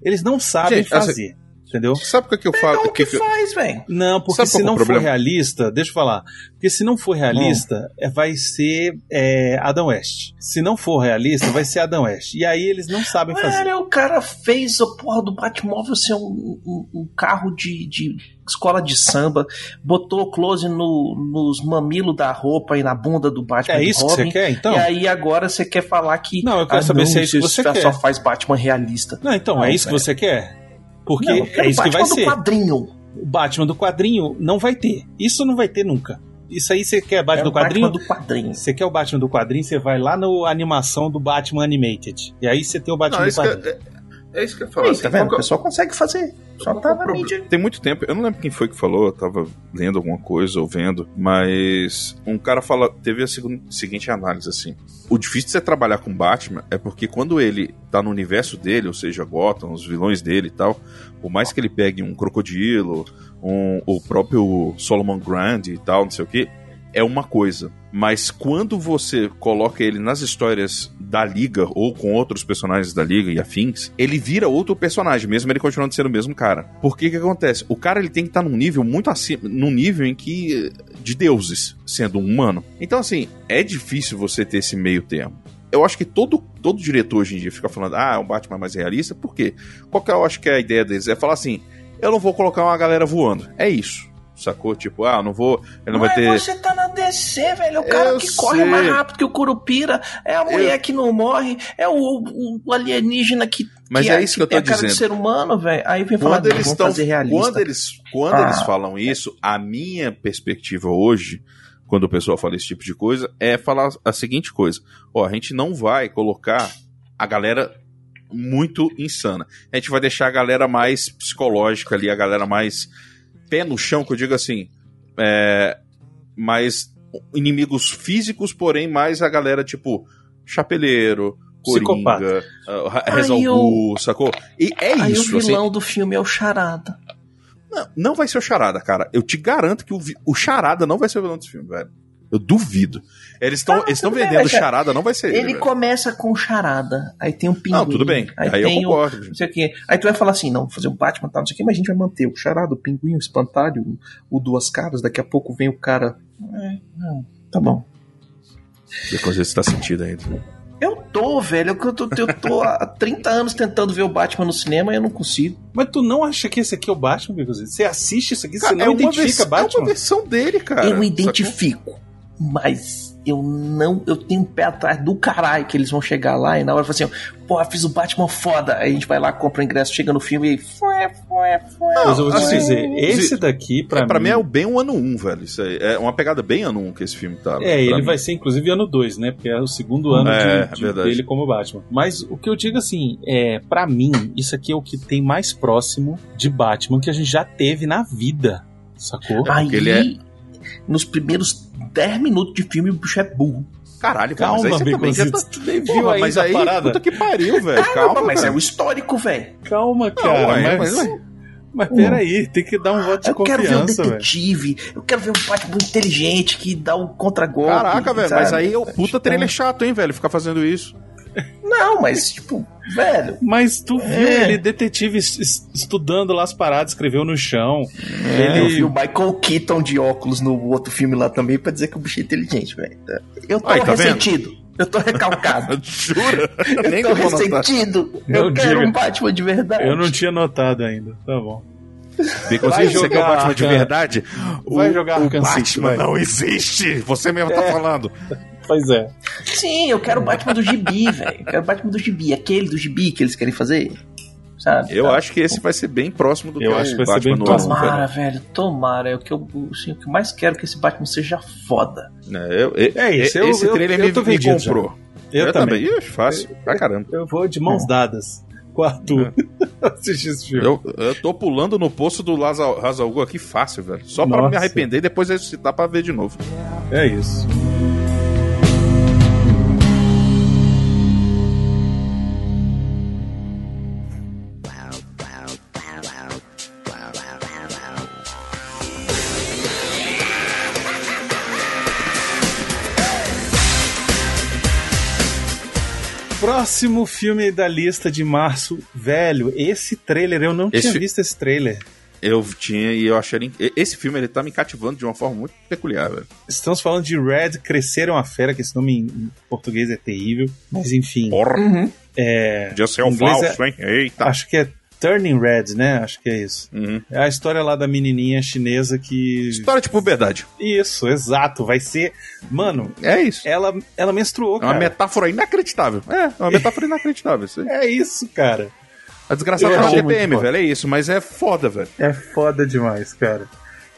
Eles não sabem Gente, fazer. Entendeu? Sabe o que, que eu falo? Então, o que, que que eu- faz, velho? Não, porque Sabe se que é não for realista, deixa eu falar. Porque se não for realista, é, vai ser é, Adam West. Se não for realista, vai ser Adam West. E aí eles não sabem fazer. Velho, o cara fez a porra do Batmóvel ser um, um- um carro de, de escola de samba, botou close no- nos mamilos da roupa e na bunda do Batman. É do isso que você Robin. quer, então? E aí agora você quer falar que. Não, eu quero saber se é isso que você só quer. faz Batman realista. Não, então, Não, é isso que velho. você quer? Porque Não, é isso que vai Batman do ser. quadrinho. O Batman do quadrinho não vai ter. Isso não vai ter nunca. isso aí você quer Batman É do o quadrinho? Batman do quadrinho. Você quer o Batman do quadrinho, você vai lá na animação do Batman Animated. E aí você tem o Batman Não, do quadrinho. É, é isso que eu ia falar. Aí, assim, tá vendo? qual O é- pessoal consegue fazer. Só tá na Pro- mídia. Tem muito tempo, eu não lembro quem foi que falou, eu tava lendo alguma coisa ou vendo, mas um cara fala, teve a seguinte análise assim. O difícil de você trabalhar com Batman é porque quando ele tá no universo dele, ou seja, Gotham, os vilões dele e tal, por mais que ele pegue um crocodilo, um, o próprio Solomon Grande e tal, não sei o que, é uma coisa. Mas quando você coloca ele nas histórias da Liga ou com outros personagens da Liga e afins, ele vira outro personagem, mesmo ele continuando sendo o mesmo cara. Por que que acontece? O cara ele tem que estar num nível muito acima, num nível em que de deuses, sendo um humano. Então assim, é difícil você ter esse meio termo. Eu acho que todo, todo diretor hoje em dia fica falando, ah, o Batman é mais realista, por quê? Qual que eu acho que é a ideia deles? É falar assim, eu não vou colocar uma galera voando. É isso. Sacou? Tipo, ah, não vou. Ele não vai ter. você tá na DC, velho. É o cara Eu que corre sei. mais rápido que o Curupira. É a mulher que não morre. É o, o- o alienígena que. Mas que é isso que eu tô dizendo. ser humano, velho. Aí vem falar, quando não, eles estão quando eles quando Ah. eles falam isso a minha perspectiva hoje quando o pessoal fala esse tipo de coisa é falar a seguinte coisa ó a gente não vai colocar a galera muito insana a gente vai deixar a galera mais psicológica ali a galera mais pé no chão que eu digo assim é, mais inimigos físicos porém mais a galera tipo chapeleiro. Coringa, uh, Ai, Reza eu- sacou? E é Aí isso, o assim. vilão do filme é o Charada. Não, não vai ser o Charada, cara. Eu te garanto que o, vi- o Charada não vai ser o vilão desse filme, velho. Eu duvido. Eles estão Ah, eles estão bem, vendendo cara, Charada, não vai ser ele. Ele velho. começa com Charada. Aí tem um pinguim. Não, tudo bem. Aí, Aí eu tem o, concordo. não sei o quê. Aí tu vai falar assim, não, vou fazer o Batman tal, não sei o quê, mas a gente vai manter o Charada, o pinguim, o espantalho, o, o duas caras. Daqui a pouco vem o cara. É, não, tá bom. Depois desse tá sentido ainda. Eu tô, velho. Eu tô, eu tô há 30 anos tentando ver o Batman no cinema e eu não consigo. Mas tu não acha que esse aqui é o Batman, Bigozinho? Você assiste isso aqui, você Cara, não é uma identifica vers- É Batman? uma versão dele, cara. eu Sacou? identifico, mas eu não. Eu tenho um pé atrás do caralho que eles vão chegar lá e na hora falam assim: pô, fiz o Batman foda. Aí a gente vai lá, compra o ingresso, chega no filme e. Fué, fué, fué. Mas eu vou te assim, dizer, esse se- daqui, pra, É, pra mim... mim é o bem um ano 1, um, velho. Isso aí. É uma pegada bem ano 1 um que esse filme tá. É, pra ele mim. vai ser inclusive ano 2, né? Porque é o segundo ano É, de- de- verdade. dele como Batman. Mas o que eu digo assim, é, para mim, isso aqui é o que tem mais próximo de Batman que a gente já teve na vida. Sacou? Aí, porque ele é- nos primeiros 10 minutos de filme, o bicho é burro. Caralho, cara, Calma, mas aí você também já tá... Viu Porra, ainda mas a aí, parada? puta que pariu, velho. Calma, Calma, mas é o histórico, velho. Calma, Não, cara. ué, mas, mas, mas peraí, tem que dar um voto de Eu quero ver o confiança, velho. detetive, eu quero ver um Batman inteligente que dá o contra-golpe. Caraca, velho, mas aí é o puta trailer chato, hein, velho, ficar fazendo isso. Não, mas, tipo, velho. Mas tu viu É. ele, detetive, es- es- estudando lá as paradas, escreveu no chão. Eu Ele vi o Michael Keaton de óculos no outro filme lá também pra dizer que o bicho é inteligente, velho. Eu tô Aí, tá ressentido. Eu tô recalcado. Jura? eu tô vou notar. ressentido. Não eu quero diga. um Batman de verdade. Eu não tinha notado ainda. Tá bom. Baconzitos, Vai você quer o Batman de verdade? Vai o, jogar o City, Batman vai. não existe. Você mesmo tá falando. Pois é. Sim, eu quero o Batman do gibi, velho. Eu quero o Batman do gibi. Aquele do gibi que eles querem fazer. Sabe? Eu acho que esse vai ser bem próximo do Eu que acho que vai ser Batman bem no próximo. Tomara, velho. velho. Tomara. É o que eu, assim, o que eu mais quero é que esse Batman seja foda. É, eu- É isso, eu- esse eu- trailer eu me, tô me comprou. Eu, também. Ih, fácil. Pra caramba. Eu vou de mãos dadas com o Arthur assistir esse filme. Eu, eu tô pulando no poço do Hazalgu aqui fácil, velho. Só pra Nossa. me arrepender e depois ressuscitar pra ver de novo. É isso. Próximo filme da lista de março, velho. Esse trailer, eu não Esse tinha visto esse trailer. Eu tinha e eu achei. Esse filme ele tá me cativando de uma forma muito peculiar, velho. Estamos falando de Red, Cresceram a Fera, que esse nome em português é terrível. Mas enfim, Porra, é, podia ser um falso, hein? Eita. acho que é Turning Red, né? Acho que é isso. Uhum. É a história lá da menininha chinesa que. História de puberdade. Isso, exato. Vai ser. Mano, É isso. ela, ela menstruou, É uma cara. metáfora inacreditável. É, é uma metáfora inacreditável. Isso. É isso, cara. A desgraçada na achei TPM, velho. É isso, mas é foda, velho. É foda demais, cara.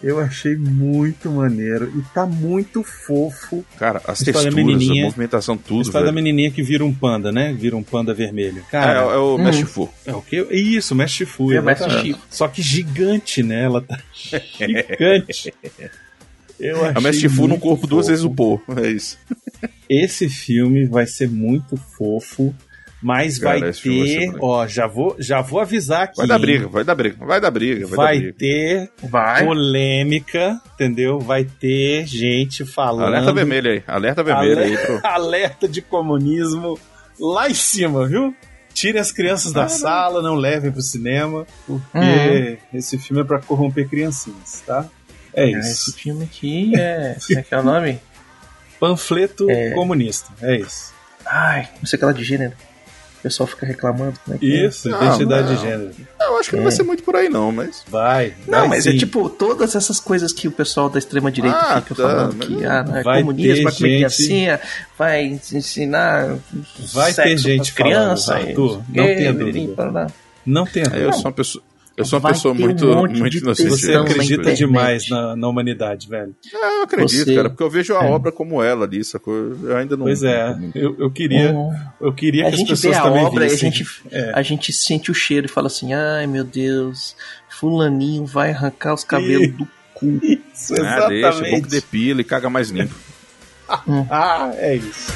Eu achei muito maneiro e tá muito fofo. Cara, as texturas, menininha. a movimentação, A tudo, história da menininha que vira um panda, né? Vira um panda vermelho. É, Cara, é o Hum. Mestre Fu. É o quê? Isso, Mestre Shifu. É, Mestre exatamente. Shifu. Só que gigante, né? Ela tá gigante. Eu A achei Mestre Fu no corpo duas fofo. vezes o pô. É isso. Esse filme vai ser muito fofo, mas Cara, vai vai ter, bonito. ó, já vou, já vou avisar aqui. Vai dar briga, vai dar briga, vai dar briga, vai, Vai dar briga. ter Vai. polêmica, entendeu? Vai ter gente falando. Alerta vermelho aí, alerta vermelho aí pro. alerta de comunismo lá em cima, viu? Tirem as crianças da sala, não levem pro cinema, porque Uhum. esse filme é pra corromper criancinhas, tá? É Ah, isso. Esse filme aqui é. Como é que é o nome? Panfleto É. comunista, é isso. Ai, não sei aquela de gênero. O pessoal fica reclamando. Como é que é? Isso, Não, identidade não. de gênero. Eu acho que não vai ser muito por aí, não, mas. Vai. Não, vai mas é sim. tipo todas essas coisas que o pessoal da extrema direita Ah, fica tá, falando que ah, não é vai comunismo, ter vai comer gente- criancinha, vai ensinar Vai ter gente pras crianças, falando, Arthur, não dúvida. parará. Não tem Eu sou uma pessoa. Eu sou uma Vai pessoa ter um muito, muito inocente. Você na acredita demais na, na humanidade, velho. É, eu acredito, Você- cara, porque eu vejo a É. obra como ela ali, sacou? Eu ainda não. Pois é, eu, eu queria, Hum. eu queria A que as pessoas a também obra e a vissem. gente, É. a gente sente o cheiro e fala assim: ai meu Deus, Fulaninho vai arrancar os cabelos do cu. Isso, Ah, deixa, é bom que exatamente. depila e caga mais limpo. Ah, é isso.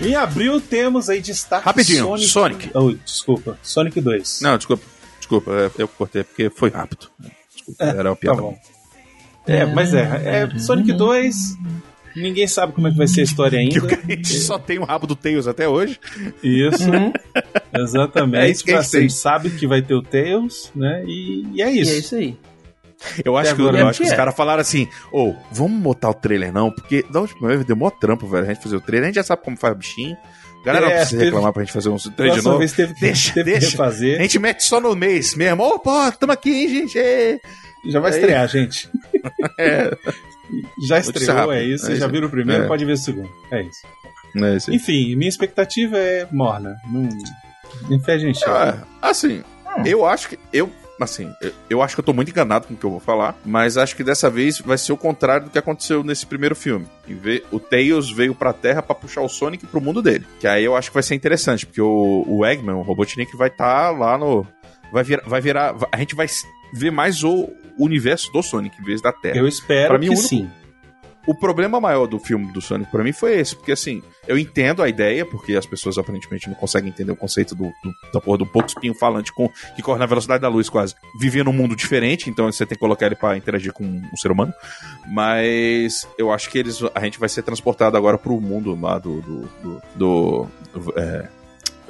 Em abril temos aí destaque Rapidinho, Sonic. Sonic. Oh, desculpa, Sonic 2. Não, desculpa, desculpa, é, eu cortei porque foi rápido. Desculpa, era uma tá piada. bom. É, mas é, é Sonic 2. Ninguém sabe como é que vai ser a história ainda. o que a gente só tem o rabo do Tails até hoje. Isso. Exatamente. É isso que a gente sabe que vai ter o Tails, né? E, e é E isso. é isso aí. Eu acho, que, eu é acho que os que é. caras falaram assim: ô, vamos botar o trailer não, porque da última vez deu mó trampo, velho, a gente fazer o trailer. A gente já sabe como faz o bichinho. Galera não É, precisa teve- reclamar pra gente fazer um trailer de novo. vez teve Deixa, teve deixa. A gente mete só no mês mesmo. Ô, pô, tamo aqui, hein, gente. Ê. Já vai Aí- estrear, gente. É, Já estreou, é isso. É já viram o primeiro, É. pode ver o segundo. É isso. é isso. Enfim, minha expectativa é morna. Não, não cheio. Ah, assim, eu acho que. Eu, assim, eu, eu acho que eu tô muito enganado com o que eu vou falar, mas acho que dessa vez vai ser o contrário do que aconteceu nesse primeiro filme. O Tails veio pra Terra pra puxar o Sonic pro mundo dele. Que aí eu acho que vai ser interessante, porque o, o Eggman, o Robotnik, vai estar lá no. Vai virar, vai virar. A gente vai ver mais o universo do Sonic em vez da Terra. Eu espero Pra mim, que único- sim. O problema maior do filme do Sonic pra mim foi esse, porque assim, eu entendo a ideia, porque as pessoas aparentemente não conseguem entender o conceito do, do- da porra do pouco espinho falante com, que corre na velocidade da luz quase. Vivia num mundo diferente, então você tem que colocar ele pra interagir com um ser humano. Mas eu acho que eles a gente vai ser transportado agora pro mundo lá do. do, do, do- do- é,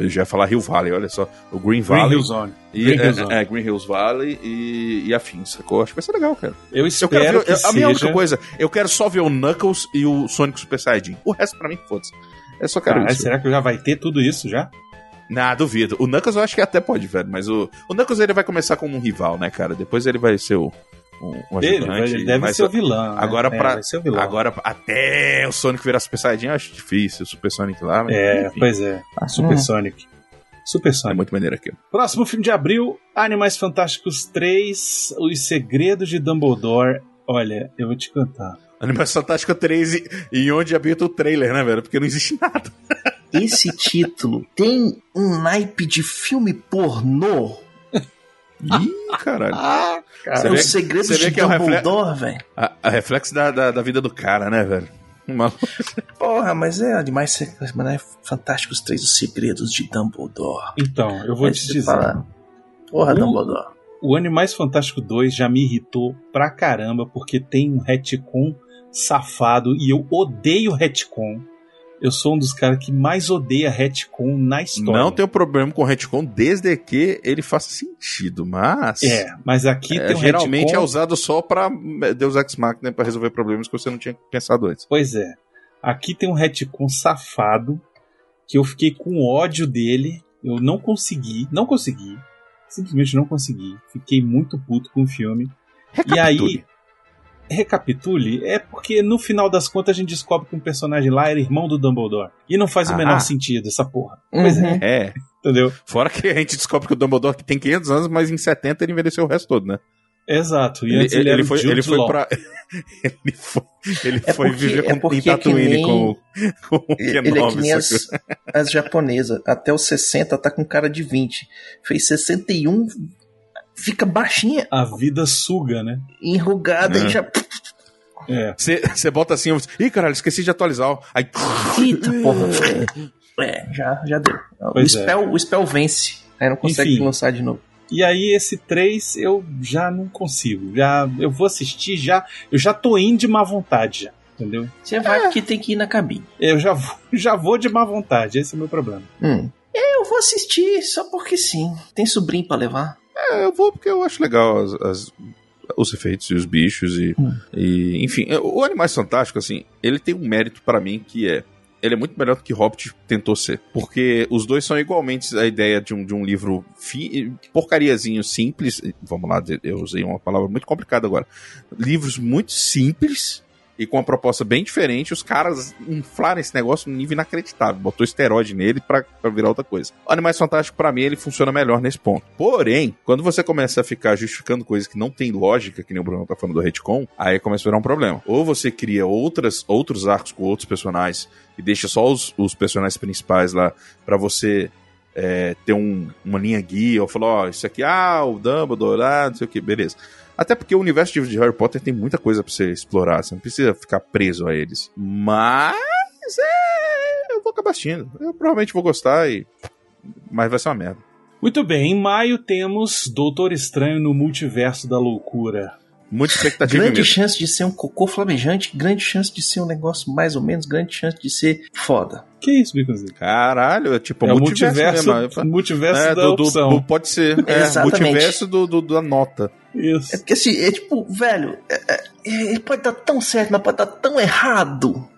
eu já ia falar Rio Valley, olha só. O Green Green Valley. Hill Zone. e, Green é, Hill Zone. é, Green Hills Valley e, e afins, sacou? Acho que vai ser legal, cara. Eu Eu espero quero ver, que a seja... minha única coisa, eu quero só ver o Knuckles e o Sonic Super Saiyajin. O resto pra mim, foda-se. Eu só Caralho, isso. será que já vai ter tudo isso já? Nah, duvido. O Knuckles eu acho que até pode, velho. Mas o, o Knuckles ele vai começar como um rival, né, cara? Depois ele vai ser o, um, ajudante. ele deve mas ser o vilão. né? agora É, pra- vai ser o vilão. Agora, até o Sonic virar Super Saiyajin, eu acho difícil. O Super Sonic lá, mas, É, enfim, pois é. Super Hum. Sonic. Super é Sonic. muito maneiro aqui. Próximo filme de abril, Animais Fantásticos 3, Os Segredos de Dumbledore. Olha, eu vou te cantar. Animação Fantástica 3 e, e onde habita o trailer, né, velho? Porque não existe nada. Esse título tem um naipe de filme pornô. Ih, caralho. Você é o segredo de é um Dumbledore, velho. A, a reflexo da, da, da vida do cara, né, velho? Uma- Porra, mas é demais Animais Fantásticos 3, Os Segredos de Dumbledore. Então, eu vou Aí te dizer. fala, Porra, Uh. Dumbledore. O Animais Fantásticos 2 já me irritou pra caramba, porque tem um retcon safado e eu odeio retcon. Eu sou um dos caras que mais odeia retcon na história. Não tenho problema com o retcon desde que ele faça sentido, mas. É, mas aqui é, tem um geralmente retcon... é usado só pra Deus Ex Machina pra resolver problemas que você não tinha pensado antes. Pois é. Aqui tem um retcon safado que eu fiquei com ódio dele. Eu não consegui, não consegui. Simplesmente não consegui. Fiquei muito puto com o filme. E aí, Recapitule. é porque no final das contas a gente descobre que um personagem lá era irmão do Dumbledore. E não faz o Ah. menor sentido essa porra. Pois Uhum. é, É. entendeu? Fora que a gente descobre que o Dumbledore tem 500 anos, mas em 70 ele envelheceu o resto todo, né? Exato. E Ele, antes ele, ele era o foi, ele foi pra. ele foi, ele É foi porque- viver é com, porque em é que Tatooine nem- com, com o Ele é que Kenobi, nem as, as japonesas. Até os 60 tá com cara de 20. Fez 61, fica baixinha, A vida suga, né? enrugada É. e já. É. Você você bota assim, ih, caralho, esqueci de atualizar. Aí. Eita porra. É, já, já deu. O é. spell, o spell vence. Aí não consegue Enfim. lançar de novo. E aí esse 3 eu já não consigo. Já eu vou assistir já, eu já tô indo de má vontade já, entendeu? Você vai porque tem que ir na cabine. Eu já vou, já vou de má vontade, esse é o meu problema. Hum. Eu vou assistir só porque sim. Tem sobrinho pra levar. É, eu vou porque eu acho legal as, as- os efeitos e os bichos e, Hum. e enfim, é, o Animais Fantásticos assim, ele tem um mérito pra mim que é ele é muito melhor do que Hobbit tentou ser. Porque os dois são igualmente a ideia de um, de um livro fi, porcariazinho simples. Vamos lá, eu usei uma palavra muito complicada agora. Livros muito simples e com uma proposta bem diferente. Os caras inflaram esse negócio num nível inacreditável. Botou esteroide nele pra virar outra coisa. O Animais Fantásticos, pra mim, ele funciona melhor nesse ponto. Porém, quando você começa a ficar justificando coisas que não tem lógica, que nem o Bruno tá falando do retcon, aí começa a virar um problema. Ou você cria outras, outros arcos com outros personagens e deixa só os, os personagens principais lá pra você é, ter um- uma linha guia, ou falar, ó, isso aqui, ah, o Dumbledore, ah, não sei o que, beleza. Até porque o universo de Harry Potter tem muita coisa pra você explorar, você não precisa ficar preso a eles. Mas é, eu vou acabar assistindo. Eu provavelmente vou gostar e mas vai ser uma merda. Muito bem, em maio temos Doutor Estranho no Multiverso da Loucura. Muita expectativa Grande mesmo. chance de ser um cocô flamejante, grande chance de ser um negócio mais ou menos, grande chance de ser foda. Que isso, Biconzinho? Caralho, é tipo é o multiverso, multiverso, mesmo. multiverso É, da do, opção. do- pode ser. É, Exatamente. multiverso do, do- da nota. Isso. É porque assim, é tipo, velho, é, é, pode dar tão certo, mas pode dar tão errado.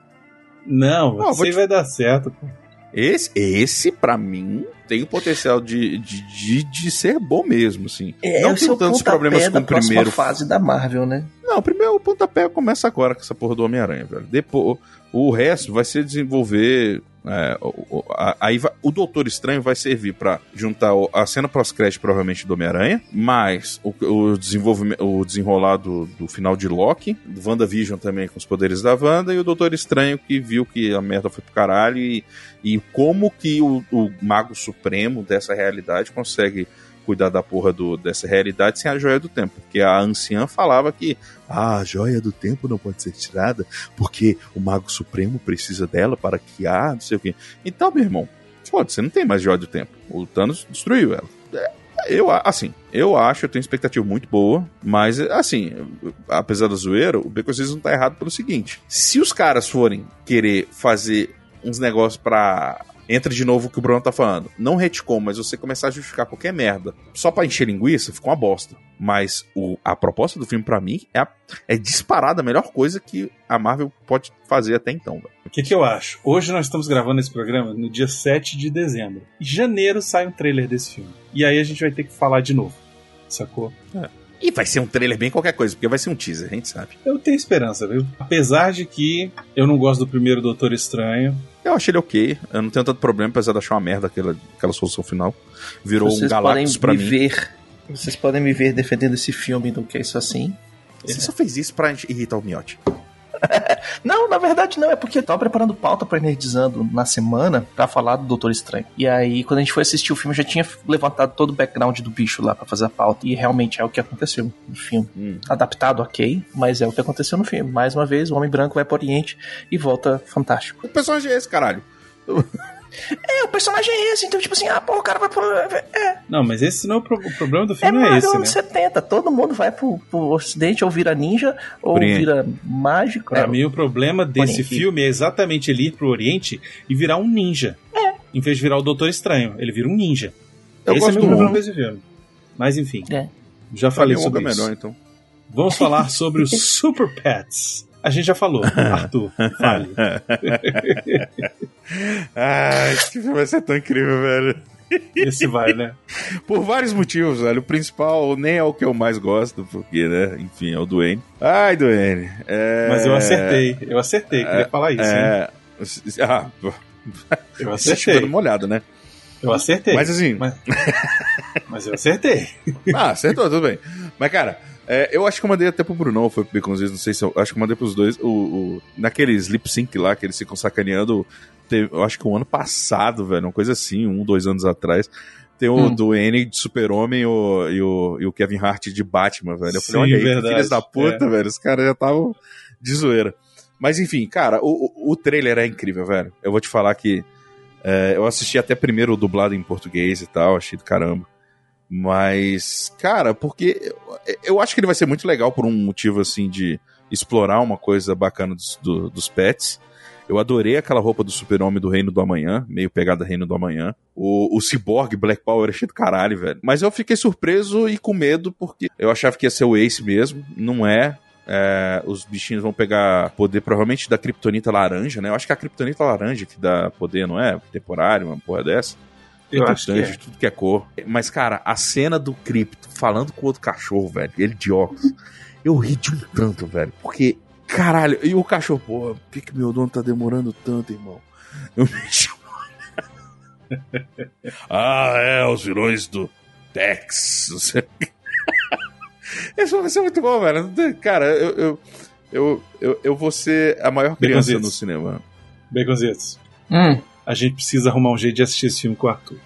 Não, vou você te- vai dar certo. pô. Esse, esse para mim, tem o potencial de, de, de, de ser bom mesmo, assim. É, não tem o tantos problemas com o primeiro. fase da Marvel, né? Não, o primeiro pontapé começa agora com essa porra do Homem-Aranha, velho. Depois, o resto vai ser desenvolver. É, o, a- aí o Doutor Estranho vai servir pra juntar a cena pós-crédito, provavelmente, do Homem-Aranha, mais o, o desenvolvimento, o desenrolar do, do final de Loki, WandaVision também com os poderes da Wanda, e o Doutor Estranho que viu que a merda foi pro caralho e, e como que o, o Mago Supremo dessa realidade consegue cuidar da porra do, dessa realidade sem a joia do tempo. Porque a anciã falava que ah, a joia do tempo não pode ser tirada porque o Mago Supremo precisa dela para ah, não sei o quê. Então, meu irmão, foda você não tem mais joia do tempo. O Thanos destruiu ela. É, Eu, assim, eu acho, eu tenho expectativa muito boa, mas, assim, apesar da zoeira, o Becosis não tá errado pelo seguinte: se os caras forem querer fazer uns negócios pra. Entra de novo o que o Bruno tá falando. Não retcon, mas você começar a justificar qualquer merda só pra encher linguiça, fica uma bosta. Mas o, a proposta do filme, pra mim, é, a- é disparada a melhor coisa que a Marvel pode fazer até então. O que, que eu acho? Hoje nós estamos gravando esse programa no dia 7 de dezembro. Em janeiro sai um trailer desse filme. E aí a gente vai ter que falar de novo. Sacou? E vai ser um trailer bem qualquer coisa, porque vai ser um teaser, a gente sabe. Eu tenho esperança, viu? Apesar de que eu não gosto do primeiro Doutor Estranho. Eu achei ele ok, eu não tenho tanto problema, apesar de achar uma merda aquela, aquela solução final. Virou um Vocês Galactus podem pra me mim. ver. Vocês podem me ver defendendo esse filme do que é isso assim. Você só fez isso pra irritar o Miotti. Não, na verdade não, é porque eu tava preparando pauta pra Nerdizando na semana pra falar do Doutor Estranho. E aí, quando a gente foi assistir o filme, eu já tinha levantado todo o background do bicho lá pra fazer a pauta. E realmente é o que aconteceu no filme. Hum. Adaptado, ok, mas é o que aconteceu no filme. Mais uma vez, o Homem Branco vai pro Oriente e volta fantástico. O personagem é esse, caralho. É, o personagem é esse, então tipo assim, ah, pô, o cara vai pro... É, Não, mas esse não é o, pro- o problema do é filme, não é Marvel esse, né? anos 70, todo mundo vai pro, pro Ocidente, ou vira ninja, ou Oriente. vira mágico. Pra É, mim, o problema desse Oriente. filme é exatamente ele ir pro Oriente e virar um ninja. É. Em vez de virar o Doutor Estranho, ele vira um ninja. Eu Esse gosto é meu problema desse filme. Mas enfim, É. já falei sobre é isso. melhor, então. Vamos falar sobre os Super Pets. A gente já falou. Arthur, fale. Ah, esse filme vai ser tão incrível, velho. Esse vai, né? Por vários motivos, velho. O principal nem é o que eu mais gosto, porque, né? Enfim, é o Duane. Ai, Duane. É... Mas eu acertei, eu acertei, queria falar isso? É... Ah, Eu você acertei. dando uma olhada, né? Eu acertei. Mas assim. Mas, mas eu acertei. Ah, acertou, tudo bem. Mas, cara, é, eu acho que eu mandei até pro Brunão, foi pro Baconzitos, não sei se eu. Acho que eu mandei pros dois. O, o, naqueles lip sync lá, que eles ficam sacaneando. teve- eu acho que o ano passado, velho, uma coisa assim, um, dois anos atrás. Tem o Hum. do N de Super-Homem e, o, e o Kevin Hart de Batman, velho. Eu falei, Sim, olha aí, verdade, filhas da puta, é. velho. Os caras já estavam de zoeira. Mas enfim, cara, o, o, o trailer é incrível, velho. Eu vou te falar que é, eu assisti até primeiro o dublado em português e tal, achei do caramba. Mas, cara, porque eu, eu acho que ele vai ser muito legal por um motivo assim de explorar uma coisa bacana dos, do- dos pets. Eu adorei aquela roupa do super-homem do Reino do Amanhã, meio pegada Reino do Amanhã. O, o Cyborg Black Power achei do caralho, velho. Mas eu fiquei surpreso e com medo, porque eu achava que ia ser o Ace mesmo. Não é. É, os bichinhos vão pegar poder provavelmente da Kryptonita laranja, né? Eu acho que é a Kryptonita laranja que dá poder, não é? Temporário, uma porra dessa. Eu acho que é. de tudo que é cor. Mas, cara, a cena do Crypto falando com o outro cachorro, velho, ele de óculos, eu ri de um tanto, velho. Porque, caralho, e o cachorro, pô, por que, que meu dono tá demorando tanto, irmão? Eu me chamo. ah, é, os vilões do Tex. Não sei. Isso vai ser muito bom, velho. Cara, eu, eu, eu, eu, eu vou ser a maior criança no cinema. Baconzitos, Hum, a gente precisa arrumar um jeito de assistir esse filme com o Arthur.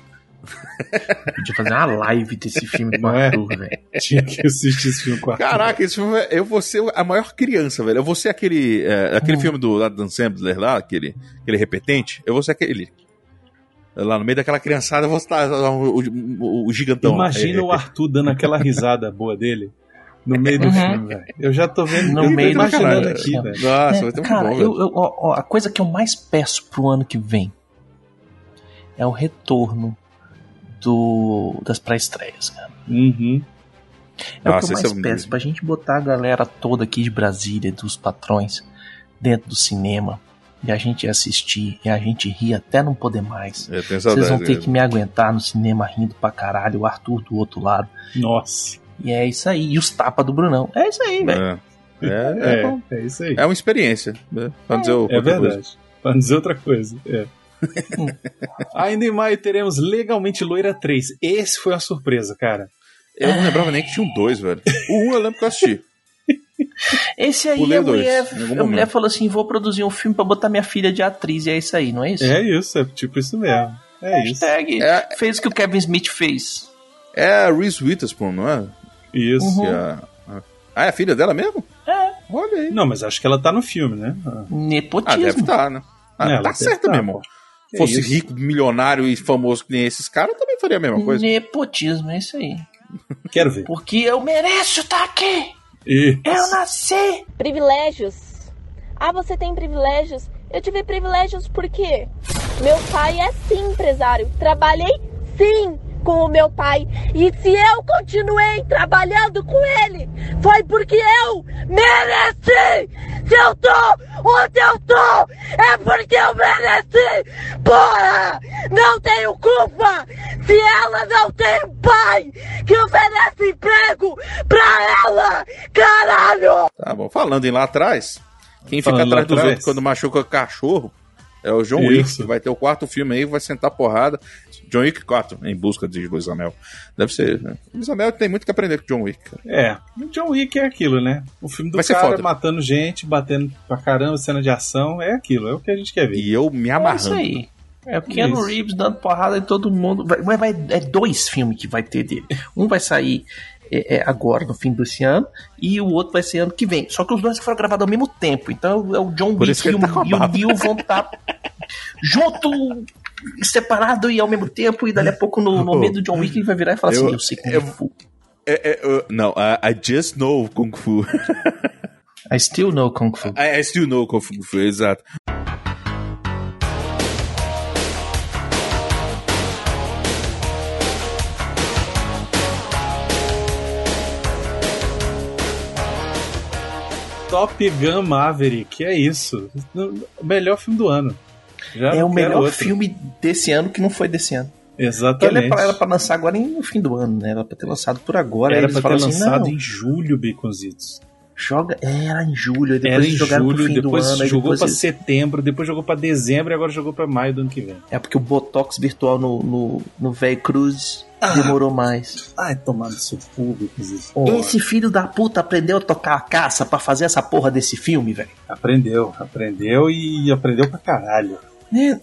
podia fazer uma live desse filme com o é? Arthur, velho. Tinha que assistir esse filme com o Arthur. Caraca, esse filme, é- eu vou ser a maior criança, velho. Eu vou ser aquele, é, aquele Hum. filme do Adam Sandler lá, aquele, aquele repetente. Eu vou ser aquele. Lá no meio daquela criançada, eu vou estar o, o- o gigantão. Imagina É, o Arthur dando aquela risada boa dele no meio do Uhum. filme, velho. Eu já tô vendo, No eu tô meio do imaginando filme. aqui, velho. Nossa, É, vai ter cara, bom, eu, eu- ó, ó, a coisa que eu mais peço pro ano que vem é o retorno do das pré-estreias, cara. Uhum. É o Nossa, que eu mais é peço, pra gente botar a galera toda aqui de Brasília, dos patrões, dentro do cinema, e a gente assistir, e a gente rir até não poder mais. Vocês vão ter que me aguentar no cinema rindo pra caralho, o Arthur do outro lado. Nossa. E é isso aí. E os tapas do Brunão. É isso aí, velho. É, é, é, bom. É, é isso aí. É uma experiência. Né? Pra dizer É outra coisa. verdade. Pra não dizer outra coisa. É. Ainda em maio teremos Legalmente Loira 3. Esse foi uma surpresa, cara. Eu não lembrava nem que tinha um dois, velho. O um eu lembro que eu assisti. Esse aí Pulei a dois, mulher, algum a mulher momento. falou assim: vou produzir um filme pra botar minha filha de atriz, e é isso aí, não é isso? É isso, é tipo isso mesmo. É isso. Hashtag É, fez o que o Kevin Smith fez. é a Reese Witherspoon, não é? Isso. Uhum. É a- a- Ah, é a filha dela mesmo? É. Olha aí. Não, mas acho que ela tá no filme, né? Nepotismo. Ah, deve estar, né? Ah, ela tá deve certo tá, mesmo. pô. Que fosse isso? rico, milionário e famoso que nem esses caras, eu também faria a mesma coisa. Nepotismo, é isso aí. Quero ver. Porque eu mereço estar aqui. E... Eu nasci. Privilégios. Ah, você tem privilégios? Eu tive privilégios porque meu pai é sim empresário. Trabalhei sim com o meu pai. E se eu continuei trabalhando com ele, foi porque eu mereci! Se eu tô onde eu tô, é porque eu mereci! Porra! Não tenho culpa se ela não tem um pai que oferece emprego pra ela! Caralho! Tá bom. Falando em lá atrás, quem fica Falando lá atrás dos outros quando machuca cachorro é o John. Wick, que vai ter o quarto filme aí, vai sentar porrada. John Wick 4, em busca de Luiz Amel. Deve ser, né? Luiz Amel tem muito que aprender com o John Wick, cara. É, o John Wick é aquilo, né? O filme do Vai cara foda. matando gente, batendo pra caramba, cena de ação, é aquilo, é o que a gente quer ver. E eu me É amarrando. isso aí. É o Keanu. Reeves dando porrada em todo mundo. Vai, vai- é dois filmes que vai ter dele. Um vai sair é, é, agora, no fim desse ano, e o outro vai ser ano que vem. Só que os dois foram gravados ao mesmo tempo. Então é o John Por isso Wick e tá e o. Neil vão estar junto, separado e ao mesmo tempo. E dali a pouco, no, no meio do John Wick, ele vai virar e falar Eu- assim: Eu sei Kung eu- Fu. É, é, uh, não, I, I just know Kung Fu. I still know Kung Fu. I, I still know Kung Fu, exato. Top Gun Maverick, é isso. O melhor filme do ano. Já É o melhor outro. filme desse ano que não foi desse ano. Ela Exatamente. era pra, era pra lançar agora no fim do ano, né? Era pra ter lançado por agora. Era pra ter assim, lançado em julho, Baconzitos. joga. é, Era em julho, depois Era em julho, fim depois do ano. jogou depois pra eles- setembro, depois jogou pra dezembro e agora jogou pra maio do ano que vem. É porque o Botox virtual no, no, no velho Cruz Ah. demorou mais. Ai, tomar no seu público. Esse filho da puta aprendeu a tocar a caça pra fazer essa porra desse filme, velho. Aprendeu, aprendeu e aprendeu pra caralho. É,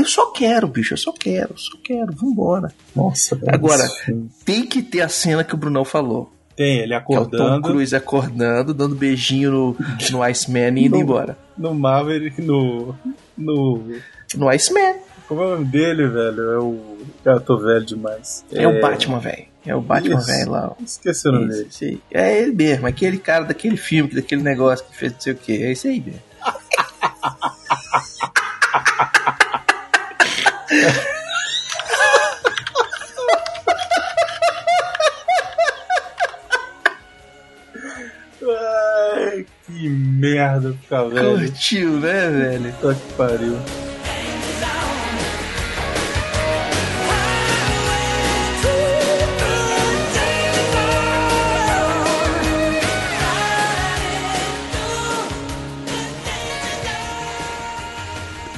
eu só quero, bicho, eu só quero, só quero, vambora. Nossa, Agora, isso. tem que ter a cena que o Brunão falou. tem ele Que é o Tom acordando Cruise acordando, dando beijinho no, no Iceman e indo No- embora. no Maverick, no. no. No Iceman. Como é o nome dele, velho? É o. Eu tô velho demais. É, o Batman, velho. É o Batman, Isso. velho lá. Esqueci o nome dele. esse. É ele mesmo, aquele cara daquele filme, daquele negócio que fez não sei o que. É esse aí mesmo. Ai, que merda ficar velho. Curtiu, né, velho? Puta que pariu.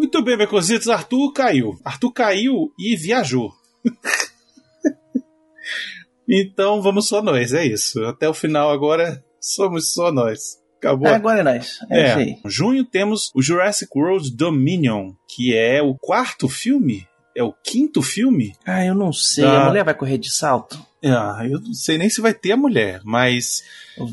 Muito bem, Becositos. Arthur caiu. Arthur caiu e viajou. então vamos só nós, é isso. Até o final agora somos só nós. Acabou. Ah, agora é nós. É, É, aí. junho temos o Jurassic World Dominion, que é o quarto filme? É o quinto filme? Ah, eu não sei. Ah. A mulher vai correr de salto? Ah, eu não sei nem se vai ter a mulher, mas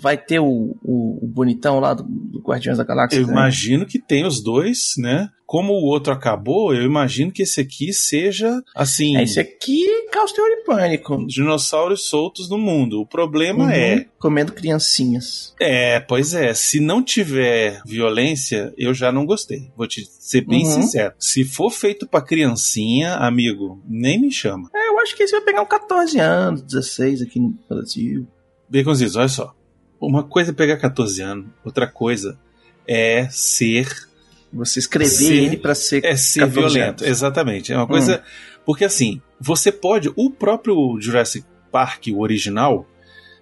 Vai ter o, o, o bonitão lá do, do Guardiões da Galáxia? eu né? imagino que tem os dois, né? Como o outro acabou, eu imagino que esse aqui seja assim. É, Esse aqui, Caos Teor e Pânico. Dinossauros soltos no mundo. O problema Uhum. é. Comendo criancinhas. É, pois é. Se não tiver violência, eu já não gostei. Vou te ser bem Uhum. sincero. Se for feito pra criancinha, amigo, nem me chama. É, acho que esse vai pegar um 14 anos, 16 aqui no Brasil. Baconzitos, olha só. Uma coisa é pegar 14 anos, outra coisa é ser. Você escrever Ser- ele pra ser. É ser 14 violento. anos. Exatamente. É uma coisa. Porque assim, você pode. O próprio Jurassic Park, o original,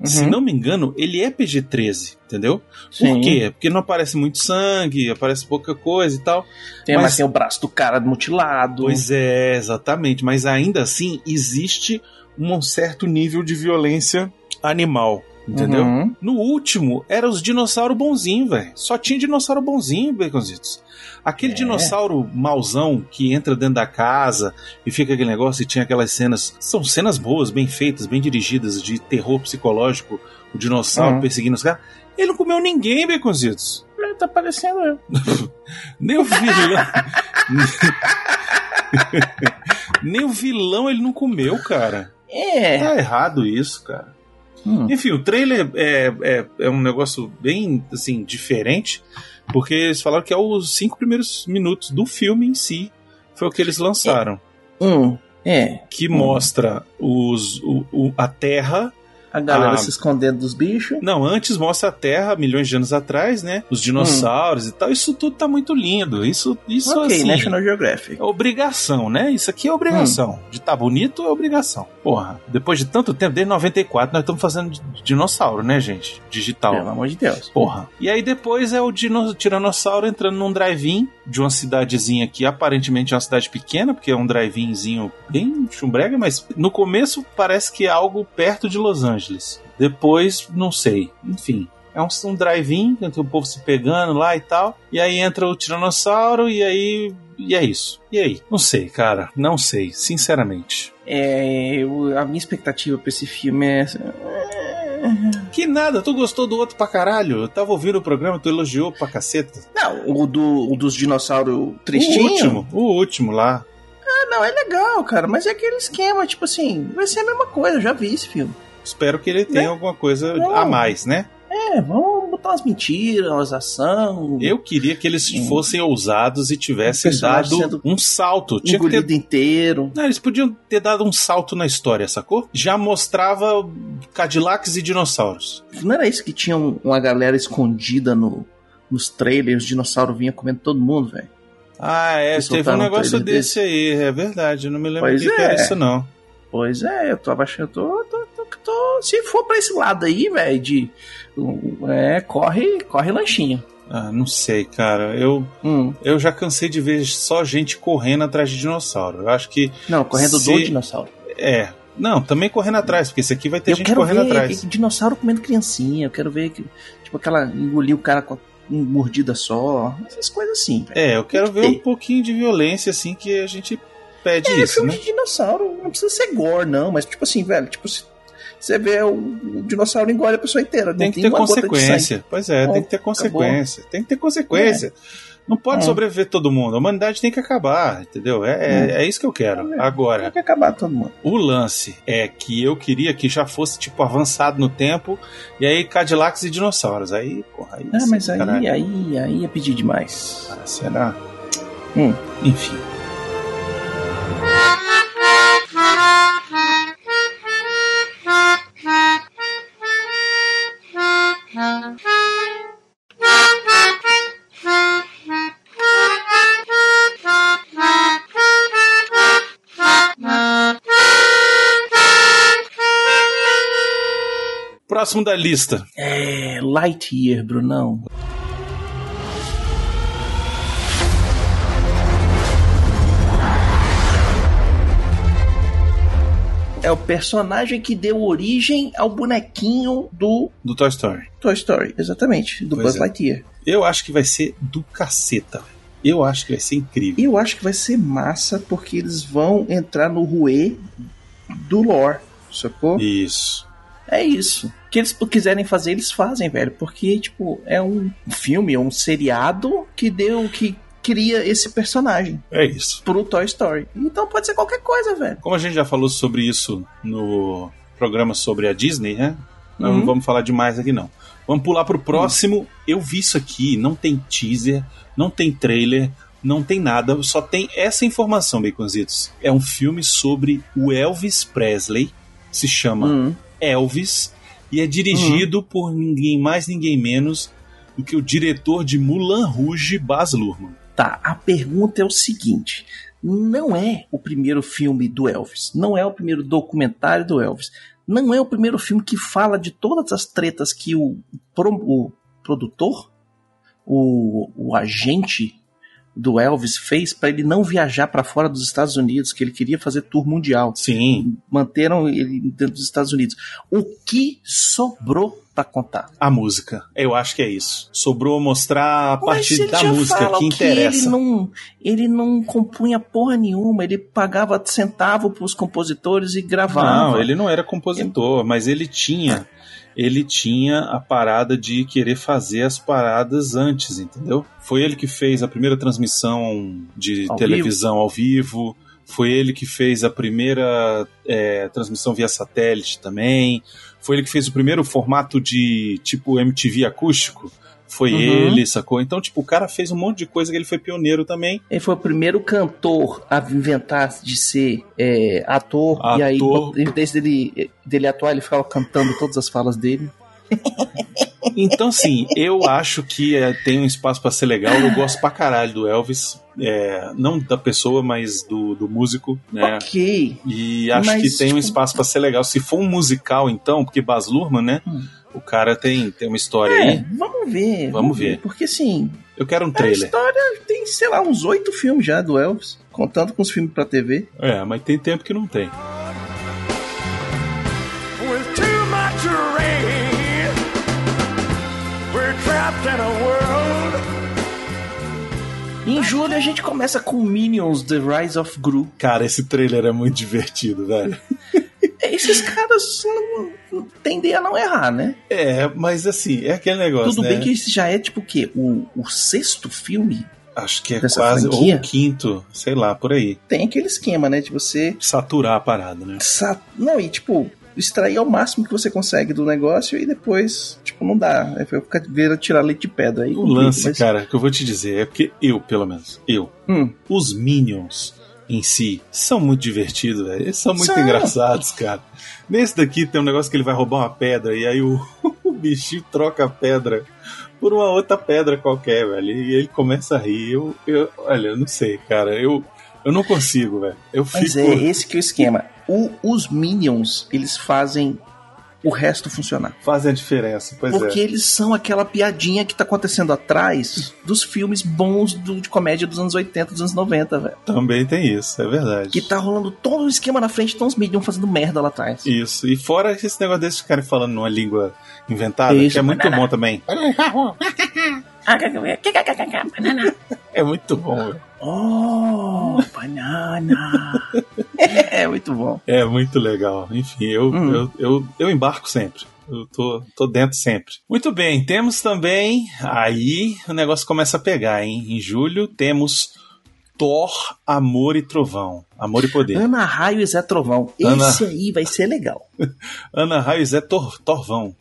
se Uhum. não me engano, ele é PG-13, entendeu? Sim. Por quê? Porque não aparece muito sangue, aparece pouca coisa e tal. Tem, Mas- mas tem o braço do cara mutilado. Pois é, exatamente. Mas ainda assim, existe um certo nível de violência animal. Entendeu? Uhum. No último, era os dinossauros bonzinhos, velho. Só tinha dinossauro bonzinho, Baconzitos. Aquele É. dinossauro mauzão que entra dentro da casa e fica aquele negócio e tinha aquelas cenas. São cenas boas, bem feitas, bem dirigidas, de terror psicológico. O dinossauro Uhum. perseguindo os caras. Ele não comeu ninguém, Baconzitos. É, Tá parecendo eu. Nem o vilão. Nem o vilão ele não comeu, cara. É. Tá errado isso, cara. Hum. Enfim, o trailer é, é, é um negócio bem assim, diferente, porque eles falaram que é os cinco primeiros minutos do filme em si. Foi o que eles lançaram. Hum. É. Que Hum. mostra os, o, o- a Terra. A galera Ah. se escondendo dos bichos. Não, antes mostra a Terra milhões de anos atrás, né? Os dinossauros e tal. Isso tudo tá muito lindo. Isso, isso ok, assim. National Geographic. É obrigação, né? Isso aqui é obrigação. De tá bonito é obrigação. Porra, depois de tanto tempo, desde 94, nós estamos fazendo di- dinossauro, né, gente? Digital. Pelo amor de Deus. Porra. E aí depois é o dino- tiranossauro entrando num drive-in de uma cidadezinha que aparentemente é uma cidade pequena, porque é um drive-inzinho bem chumbrega, mas no começo parece que é algo perto de Los Angeles. Depois, não sei. Enfim. É um, um drive-in, tem o povo se pegando lá e tal. E aí entra o tiranossauro e aí. E é isso. E aí? Não sei, cara. Não sei, sinceramente. É, eu- a minha expectativa pra esse filme é. Que nada, tu gostou do outro pra caralho. Eu tava ouvindo o programa, tu elogiou pra caceta. Não, o, do, o dos dinossauros O tristinho. último, o último lá. Ah, não, é legal, cara, mas é aquele esquema, tipo assim, vai ser a mesma coisa, eu já vi esse filme. Espero que ele tenha Né? alguma coisa Não. a mais, né? É, vamos botar umas mentiras, umas ação. Eu queria que eles fossem ousados e tivessem dado um salto. Tinha que ter inteiro. Não, eles podiam ter dado um salto na história, sacou? Já mostrava Cadillacs e dinossauros. Não era isso que tinha um- uma galera escondida no, nos trailers, o dinossauro vinha comendo todo mundo, velho. Ah, é, Eles teve um negócio trailer desse aí, é verdade. Eu não me lembro Pois que, que é. era isso, não. Pois é, eu tô abaixando, eu tô, tô, tô, Se for pra esse lado aí, velho, de. É, corre, corre lanchinho. Ah, não sei, cara. Eu, Hum. eu já cansei de ver só gente correndo atrás de dinossauro. Eu acho que. Não, correndo se- do dinossauro. É. Não, também correndo atrás, porque esse aqui vai ter eu gente correndo ver atrás. que- dinossauro comendo criancinha, eu quero ver que. Tipo, aquela. engolir o cara com mordida só. Essas coisas assim, velho. É, eu quero ver um pouquinho de violência, assim, que a gente pede É, isso, filme né? de dinossauro, não precisa ser gore, não, mas tipo assim, velho, tipo, se você vê o, o dinossauro engole a pessoa inteira. Tem que ter consequência. Pois é, tem que ter consequência. Tem que ter consequência. Não pode É. sobreviver todo mundo. A humanidade tem que acabar, entendeu? É, é, é isso que eu quero. Agora, Tem que acabar todo mundo. o lance é que eu queria que já fosse, tipo, avançado no tempo, e aí Cadillacs e dinossauros. Aí, porra, aí. Ah, mas aí, caralho. aí, aí é pedir demais. Ah, será? Hum. Enfim. Próximo da lista. É. Lightyear, Brunão. É o personagem que deu origem ao bonequinho do Do Toy Story. Toy Story, exatamente, do Pois Buzz é. Lightyear. Eu acho que vai ser do caceta. Eu acho que vai ser incrível. Eu acho que vai ser massa porque eles vão entrar no ruê do lore, sacou? Isso. É isso. O que eles quiserem fazer, eles fazem, velho. Porque, tipo, é um filme, é um seriado que deu. que cria esse personagem É isso. pro Toy Story. Então pode ser qualquer coisa, velho. Como a gente já falou sobre isso no programa sobre a Disney, né? Não Uhum. vamos falar demais aqui, não. Vamos pular pro próximo. Eu vi isso aqui, não tem teaser, não tem trailer, não tem nada, só tem essa informação, Baconzitos. É um filme sobre o Elvis Presley, se chama Hum. Elvis, e é dirigido por ninguém mais, ninguém menos do que o diretor de Mulan Rouge, Baz Luhrmann. Tá, a pergunta é o seguinte: não é o primeiro filme do Elvis, não é o primeiro documentário do Elvis, não é o primeiro filme que fala de todas as tretas que o, pro- o produtor, o, o agente do Elvis fez para ele não viajar para fora dos Estados Unidos, que ele queria fazer tour mundial. Sim. Manteram ele dentro dos Estados Unidos. O que sobrou para contar? A música. Eu acho que é isso. Sobrou mostrar a parte ele da música fala que interessa. ele não, ele não compunha porra nenhuma, ele pagava centavo pros compositores e gravava. Não, ele não era compositor, mas ele tinha. Ele tinha a parada de querer fazer as paradas antes, entendeu? Foi ele que fez a primeira transmissão de Ao televisão ao vivo. Foi ele que fez a primeira é, transmissão via satélite também. Foi ele que fez o primeiro formato de tipo MTV acústico. Foi Uhum. ele, sacou? Então, tipo, o cara fez um monte de coisa que ele foi pioneiro também. Ele foi o primeiro cantor a inventar de ser é, ator, e aí, Ator. em vez dele, atuar, ele ficava cantando todas as falas dele. Então, assim, eu acho que é, tem um espaço pra ser legal. Eu gosto pra caralho do Elvis. É, não da pessoa, mas do, do músico, né? Ok. E acho Mas, que tem um tipo- espaço pra ser legal. Se for um musical, então, porque Baz Luhrmann, né? O cara tem, tem uma história É, aí. vamos ver. Vamos ver. Porque assim, Eu quero um a trailer. história tem, sei lá, uns oito filmes já do Elvis, contando com os filmes pra TV. É, mas tem tempo que não tem. A. Em julho a gente começa com Minions The Rise of Gru. Cara, esse trailer é muito divertido, velho. Esses caras não, não tendem a não errar, né? É, mas assim, é aquele negócio, Tudo né? bem que esse já é tipo o quê? O, o sexto filme Acho que é Dessa quase franquia? ou o quinto, sei lá, por aí. Tem aquele esquema, né? De você. Saturar a parada, né? Não, e tipo, extrair ao máximo que você consegue do negócio e depois, tipo, não dá. Vai ficar vira tirar leite de pedra. Aí O complica, lance, mas- cara, que eu vou te dizer é porque eu, pelo menos, eu, Hum. os Minions em si são muito divertidos, velho. Eles são muito São. engraçados, cara. Nesse daqui tem um negócio que ele vai roubar uma pedra e aí o, o bichinho troca a pedra por uma outra pedra qualquer, velho. E ele começa a rir. Eu, eu olha, eu não sei, cara. Eu, eu não consigo, velho. Eu Mas fico. é esse que é o esquema. O- os Minions, eles fazem o resto funcionar. Fazem a diferença, pois Porque é. eles são aquela piadinha que tá acontecendo atrás dos filmes bons do- de comédia dos anos 80, dos anos 90, velho. Também tem isso, é verdade. Que tá rolando todo o esquema na frente, estão os Minions fazendo merda lá atrás. Isso. E fora esse negócio desses ficarem falando numa língua inventada, Isso, que é muito banana. bom também. É muito bom, velho. Oh, banana. é muito bom. É muito legal. Enfim, eu, Hum. eu, eu, eu embarco sempre. Eu tô, tô dentro sempre. Muito bem, temos também. Aí o negócio começa a pegar, hein? Em julho temos Thor, Amor e Trovão. Amor e Poder. Ana Raio e Zé Trovão. Ana- Esse aí vai ser legal. Ana Raio e Zé Tor, Torvão.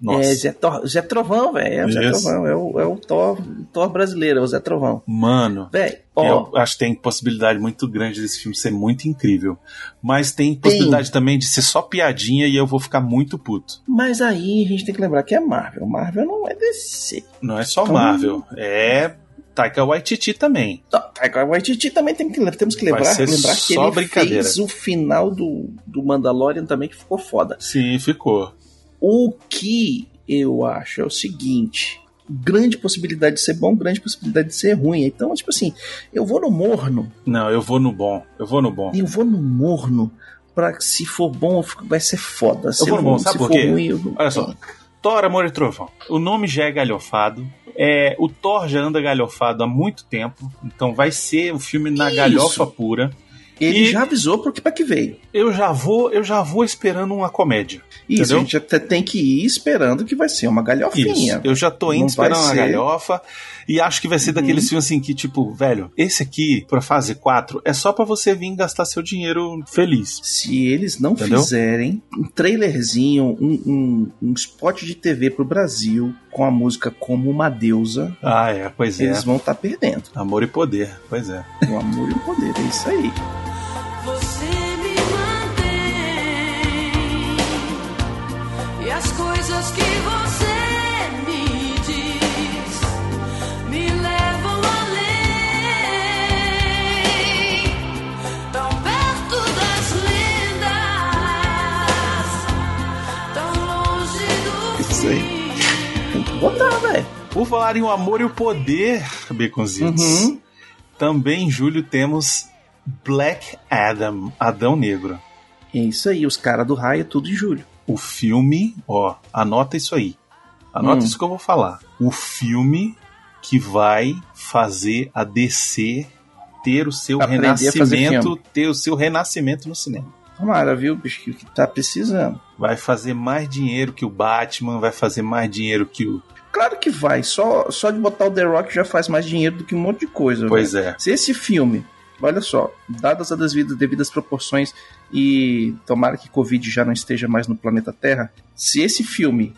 Nossa. É Zé, Tor- Zé Trovão, velho. É o Zé. Trovão. É o, é o Thor, Thor brasileiro, é o Zé Trovão. Mano. Velho, ó. Eu acho que tem possibilidade muito grande desse filme ser muito incrível. Mas tem possibilidade também de ser só piadinha e eu vou ficar muito puto. Mas aí a gente tem que lembrar que é Marvel. Marvel não é DC. Não é só Então- Marvel, é Taika Waititi também. Tá, Taika Waititi também tem que, temos que lembrar, lembrar que ele fez o final do, do Mandalorian também, que ficou foda. Sim, ficou. O que eu acho é o seguinte: grande possibilidade de ser bom, grande possibilidade de ser ruim. Então, tipo assim, eu vou no morno, Não, eu vou no bom. Eu vou no bom. eu vou no morno pra que se for bom vai ser foda. Se Eu vou no bom, sabe por for quê? ruim, eu... Olha só. Thor, Amor e Trovão. O nome já é galhofado. É, o Thor já anda galhofado há muito tempo. Então vai ser o filme na Isso. galhofa pura. Ele E- já avisou pro que pra que veio. Eu já vou, eu já vou esperando uma comédia. Isso, Entendeu? a gente até tem que ir esperando que vai ser uma galhofinha. Isso. Eu já tô indo Não esperando uma ser- galhofa e acho que vai ser daqueles filmes assim que, tipo, velho, esse aqui, pra fase 4, é só pra você vir gastar seu dinheiro feliz. Se eles não Entendeu? fizerem um trailerzinho, um, um, um spot de TV pro Brasil com a música Como uma Deusa, Ah, é, pois é. eles vão estar perdendo. Amor e poder, pois é. O amor e o poder, é isso aí. Você me mantém e as coisas que você me diz me levam além, tão perto das lendas, tão longe do Isso aí. Tem que botar, velho. Por falar em o amor e o poder, Baconzitos, Uhum. também em julho temos Black Adam, Adão Negro. É isso aí, os caras do raio, tudo em julho. O filme, ó, anota isso aí. Anota Hum. isso que eu vou falar. O filme que vai fazer a DC ter o seu Aprender renascimento, ter o seu renascimento no cinema. Tomara, viu, bicho, que tá precisando. Vai fazer mais dinheiro que o Batman, vai fazer mais dinheiro que o. Claro que vai, só, só de botar o The Rock já faz mais dinheiro do que um monte de coisa. Pois velho. é. Se esse filme, olha só, dadas as devidas, proporções e tomara que Covid já não esteja mais no planeta Terra, se esse filme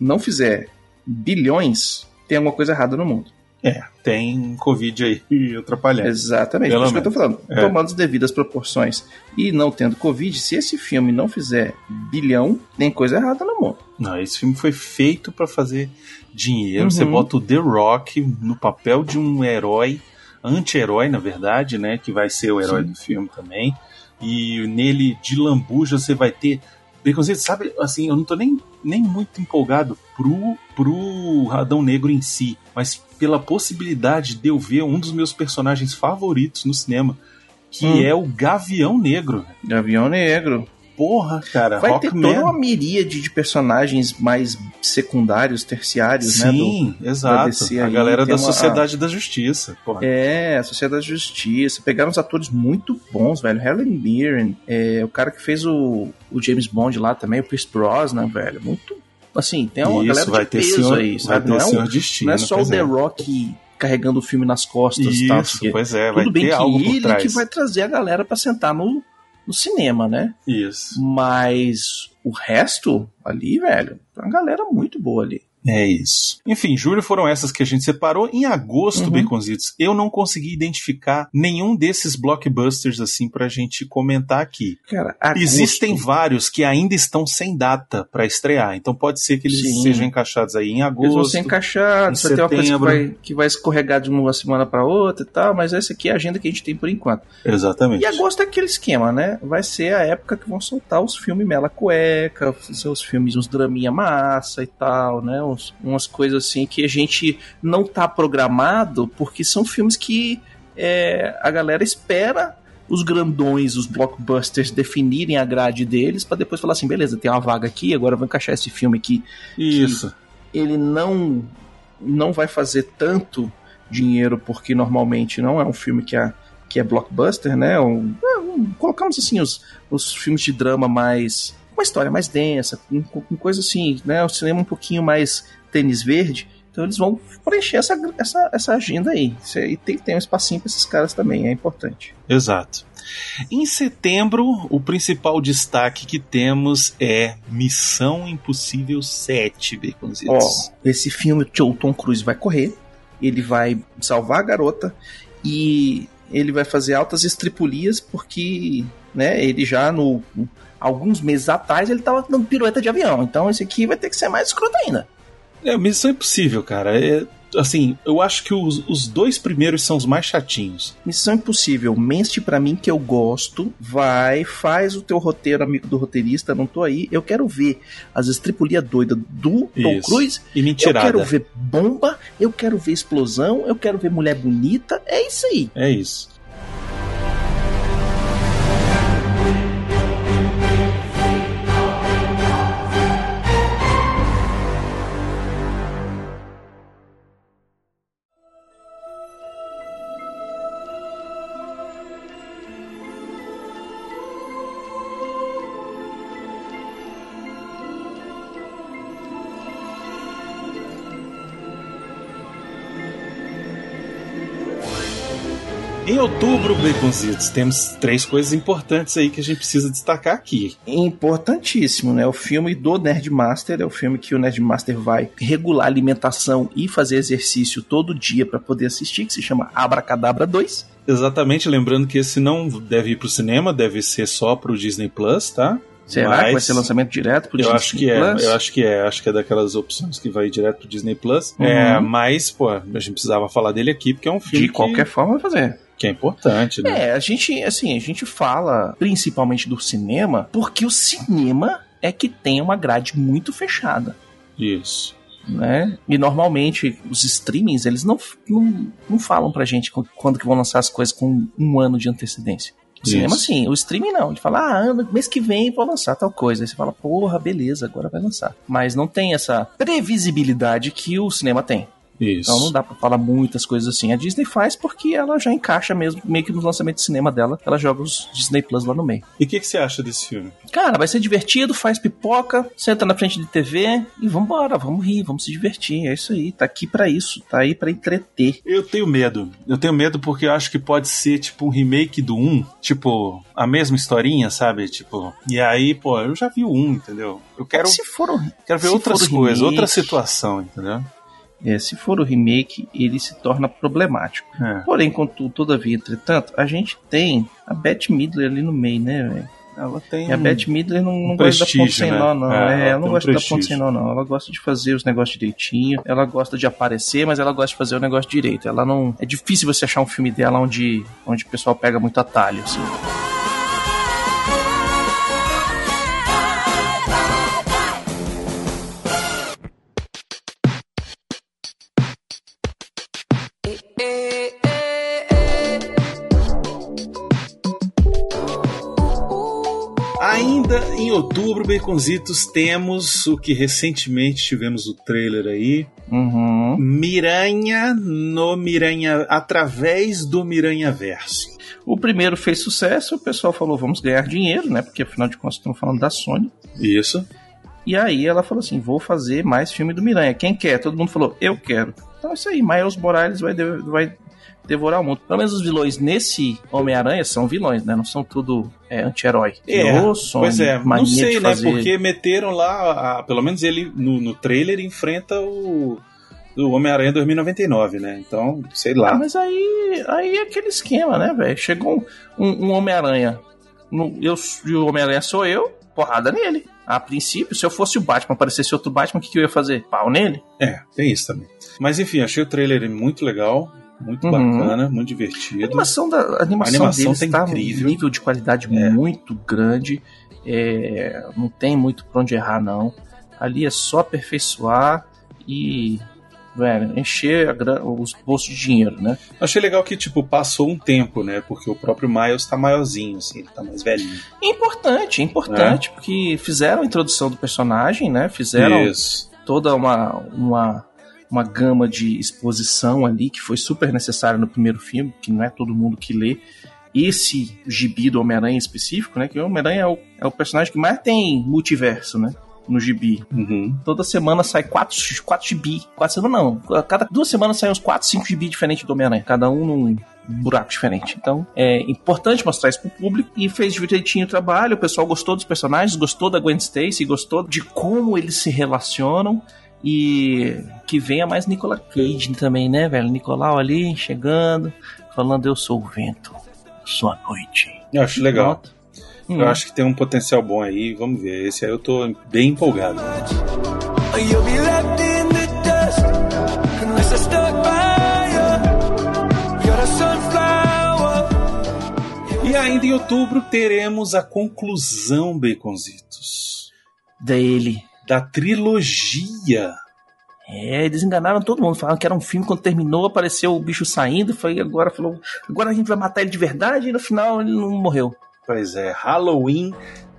não fizer bilhões, tem alguma coisa errada no mundo. É, tem Covid aí e atrapalhando. Exatamente, Pelo por isso que eu tô falando. É. Tomando as devidas proporções e não tendo Covid, se esse filme não fizer bilhão, tem coisa errada no mundo. Não, esse filme foi feito pra fazer dinheiro. Uhum. Você bota o The Rock no papel de um herói, anti-herói, na verdade, né? Que vai ser o herói Sim. do filme também. E nele, de lambuja, você vai ter. Baconzito, sabe, assim, eu não tô nem, nem muito empolgado pro, pro Adão Negro em si, mas pela possibilidade de eu ver um dos meus personagens favoritos no cinema, que Hum. é o Gavião Negro. Gavião Negro. Porra, cara, Vai ter Rockman. toda uma miríade de personagens mais secundários, terciários, né? Sim, do- exato. da DC a galera da uma- Sociedade da Justiça. Porra. É, a Sociedade da Justiça. Pegaram uns atores muito bons, velho. Helen Mirren, é, o cara que fez o, o James Bond lá também, o Pierce Brosnan, velho. Muito. Assim, tem uma Isso, galera vai de ter peso senhor- aí, vai sabe? ter Não é, um- Destino, não é só o pois The é. Rock carregando o filme nas costas tal. Isso, pois é, vai Tudo bem ter que algo por ele trás. que vai trazer a galera pra sentar no, no cinema, né? Isso. Mas o resto ali, velho, tem uma galera muito boa ali. É isso. Enfim, julho foram essas que a gente separou. Em agosto, Uhum. Baconzitos, eu não consegui identificar nenhum desses blockbusters assim pra gente comentar aqui. Cara, agosto- Existem vários que ainda estão sem data pra estrear, então pode ser que eles Sim. sejam encaixados aí em agosto. Eles vão ser encaixados, vai ter uma coisa que vai, que vai escorregar de uma semana pra outra e tal, mas essa aqui é a agenda que a gente tem por enquanto. Exatamente. E agosto é aquele esquema, né? Vai ser a época que vão soltar os filmes Mela Cueca, os filmes, uns draminha massa e tal, né? Uns- umas coisas assim que a gente não tá programado, porque são filmes que é, a galera espera os grandões, os blockbusters definirem a grade deles pra depois falar assim, beleza, tem uma vaga aqui, agora eu vou encaixar esse filme aqui. Isso. Ele não não vai fazer tanto dinheiro porque normalmente não é um filme que é, que é blockbuster, né? Um, é, um- colocamos assim os, os filmes de drama mais uma história mais densa, com, com, coisa assim, né? O cinema um pouquinho mais tênis verde. Então eles vão preencher essa, essa, essa agenda aí. Aí tem que ter um espacinho pra esses caras também, é importante. Exato. Em setembro, o principal destaque que temos é Missão Impossível 7, Ó, esse filme que o Tom Cruise vai correr, ele vai salvar a garota e ele vai fazer altas estripulias porque, né, ele já no alguns meses atrás ele tava dando pirueta de avião. Então esse aqui vai ter que ser mais escroto ainda. É, Missão Impossível, cara. É, assim, eu acho que os, os dois primeiros são os mais chatinhos. Missão Impossível, mente pra mim que eu gosto, vai, faz o teu roteiro, amigo do roteirista, não tô aí. Eu quero ver as estripulias doidas do Tom Isso. Cruise. E Eu mentirada. quero ver bomba, eu quero ver explosão, eu quero ver mulher bonita. É isso aí. É isso. Outubro, Baconzitos, temos três coisas importantes aí que a gente precisa destacar aqui. Importantíssimo, né? O filme do Nerdmaster é o filme que o Nerdmaster vai regular a alimentação e fazer exercício todo dia para poder assistir, que se chama Abracadabra 2. Exatamente, lembrando que esse não deve ir pro cinema, deve ser só pro Disney Plus, tá? Será Mas que vai ser lançamento direto pro eu Disney acho que é, Plus? eu acho que é, acho que é daquelas opções que vai direto pro Disney Plus. Uhum. É, mas, pô, a gente precisava falar dele aqui porque é um filme De qualquer forma vai fazer. Que, é importante, né? É, a gente, assim, a gente fala principalmente do cinema, porque o cinema é que tem uma grade muito fechada. Isso. né? E normalmente os streamings, eles não, não, não falam pra gente qu- quando que vão lançar as coisas com um ano de antecedência. O Isso. cinema sim, o streaming não. Ele fala, ah, ano, mês que vem vou lançar tal coisa. Aí você fala, porra, beleza, agora vai lançar. Mas não tem essa previsibilidade que o cinema tem. Isso. Então não dá pra falar muitas coisas assim. A Disney faz porque ela já encaixa mesmo, meio que no lançamento de cinema dela, ela joga os Disney Plus lá no meio. E o que, que você acha desse filme? Cara, vai ser divertido, faz pipoca, senta na frente de TV e vambora, vamos rir, vamos se divertir. É isso aí, tá aqui pra isso, tá aí pra entreter. Eu tenho medo. Eu tenho medo porque eu acho que pode ser tipo um remake do 1, tipo, a mesma historinha, sabe? Tipo, e aí, pô, eu já vi o 1, entendeu? Eu quero, Se for quero ver outras coisas, remake- outra situação, entendeu? É, se for o remake, ele se torna problemático. É. Porém, contudo, todavia, entretanto, a gente tem a Beth Midler ali no meio, né, velho? Ela tem E a um- Beth Midler não, não um gosta de dar ponto prestígio, sem né? nó, não. É, ela É, ela não um gosta de dar ponto prestígio. sem nó, não. Ela gosta de fazer os negócios direitinho. Ela gosta de aparecer, mas ela gosta de fazer o negócio direito. Ela não. É difícil você achar um filme dela onde, onde o pessoal pega muito atalho, assim. Outubro, Baconzitos, temos o que recentemente tivemos o trailer aí. Uhum. Miranha no Miranha. através do Miranha Verso. O primeiro fez sucesso, o pessoal falou, vamos ganhar dinheiro, né? Porque afinal de contas estamos falando da Sony. Isso. E aí ela falou assim: vou fazer mais filme do Miranha. Quem quer? Todo mundo falou, eu quero. Então é isso aí, Miles Morales vai, vai devorar o mundo. Pelo menos os vilões nesse Homem-Aranha são vilões, né? Não são tudo é, anti-herói. É, são pois é, não sei, né? fazer- Porque meteram lá, a- pelo menos ele no, no trailer enfrenta o, o Homem-Aranha 2099, né? Então, sei Ah, lá. mas aí, aí é aquele esquema, né, velho? Chegou um, um- um Homem-Aranha. Eu, e o Homem-Aranha sou eu, porrada nele. A princípio, se eu fosse o Batman, aparecesse outro Batman, o que, que eu ia fazer? Pau nele? É, tem isso também. Mas enfim, achei o trailer muito legal, muito Uhum. bacana, muito A divertido. animação, da, a animação, A animação deles tá tá incrível. num nível de qualidade muito grande. É, não tem muito pra onde errar, não. Ali é só aperfeiçoar e, velho, encher a os bolsos de dinheiro, né? Achei legal que, tipo, passou um tempo, né? Porque o próprio Miles tá maiorzinho, assim, ele tá mais velhinho. É importante, é importante, porque fizeram a introdução do personagem, né? Fizeram Isso. toda uma, uma, uma gama de exposição ali que foi super necessária no primeiro filme, que não é todo mundo que lê. Esse gibi do Homem-Aranha em específico, né? Que o Homem-Aranha é o, é o personagem que mais tem multiverso, né? No gibi. Uhum. Toda semana sai quatro, quatro gibi. Quatro semanas não. Cada duas semanas saem uns quatro, cinco gibi diferentes do Homem-Aranha. Cada um num buraco diferente. Então é importante mostrar isso pro público e fez direitinho o trabalho. O pessoal gostou dos personagens, gostou da Gwen Stacy, gostou de como eles se relacionam. E que venha mais Nicolas Cage também, né, velho? Nicolau ali chegando, falando: Eu sou o vento, sou a noite. Eu acho legal. Hum. Eu acho que tem um potencial bom aí, vamos ver. Esse aí eu tô bem empolgado. E ainda em outubro teremos a conclusão, Baconzitos, Dele. Da trilogia. É, eles enganaram todo mundo. Falaram que era um filme, quando terminou, apareceu o bicho saindo. Foi agora falou. Agora a gente vai matar ele de verdade e no final ele não morreu. Pois é, Halloween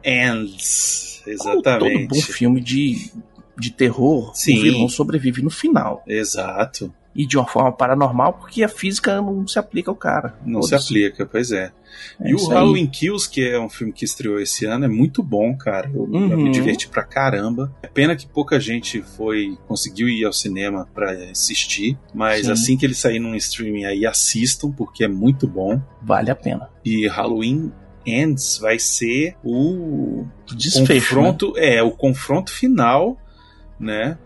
Ends. Como todo bom Exatamente. filme de, de terror, Sim. o vilão sobrevive no final. Exato. E de uma forma paranormal, porque a física não se aplica ao cara. Não se aplica, pois é. É e o. Halloween Kills, que é um filme que estreou esse ano, é muito bom, cara. Eu, Uhum. me diverti pra caramba. É pena que pouca gente foi conseguiu ir ao cinema pra assistir, mas Sim. assim que ele sair num streaming aí, assistam, porque é muito bom. Vale a pena. E Halloween Ends vai ser o Desfecho. né? confronto, é, o confronto final, né,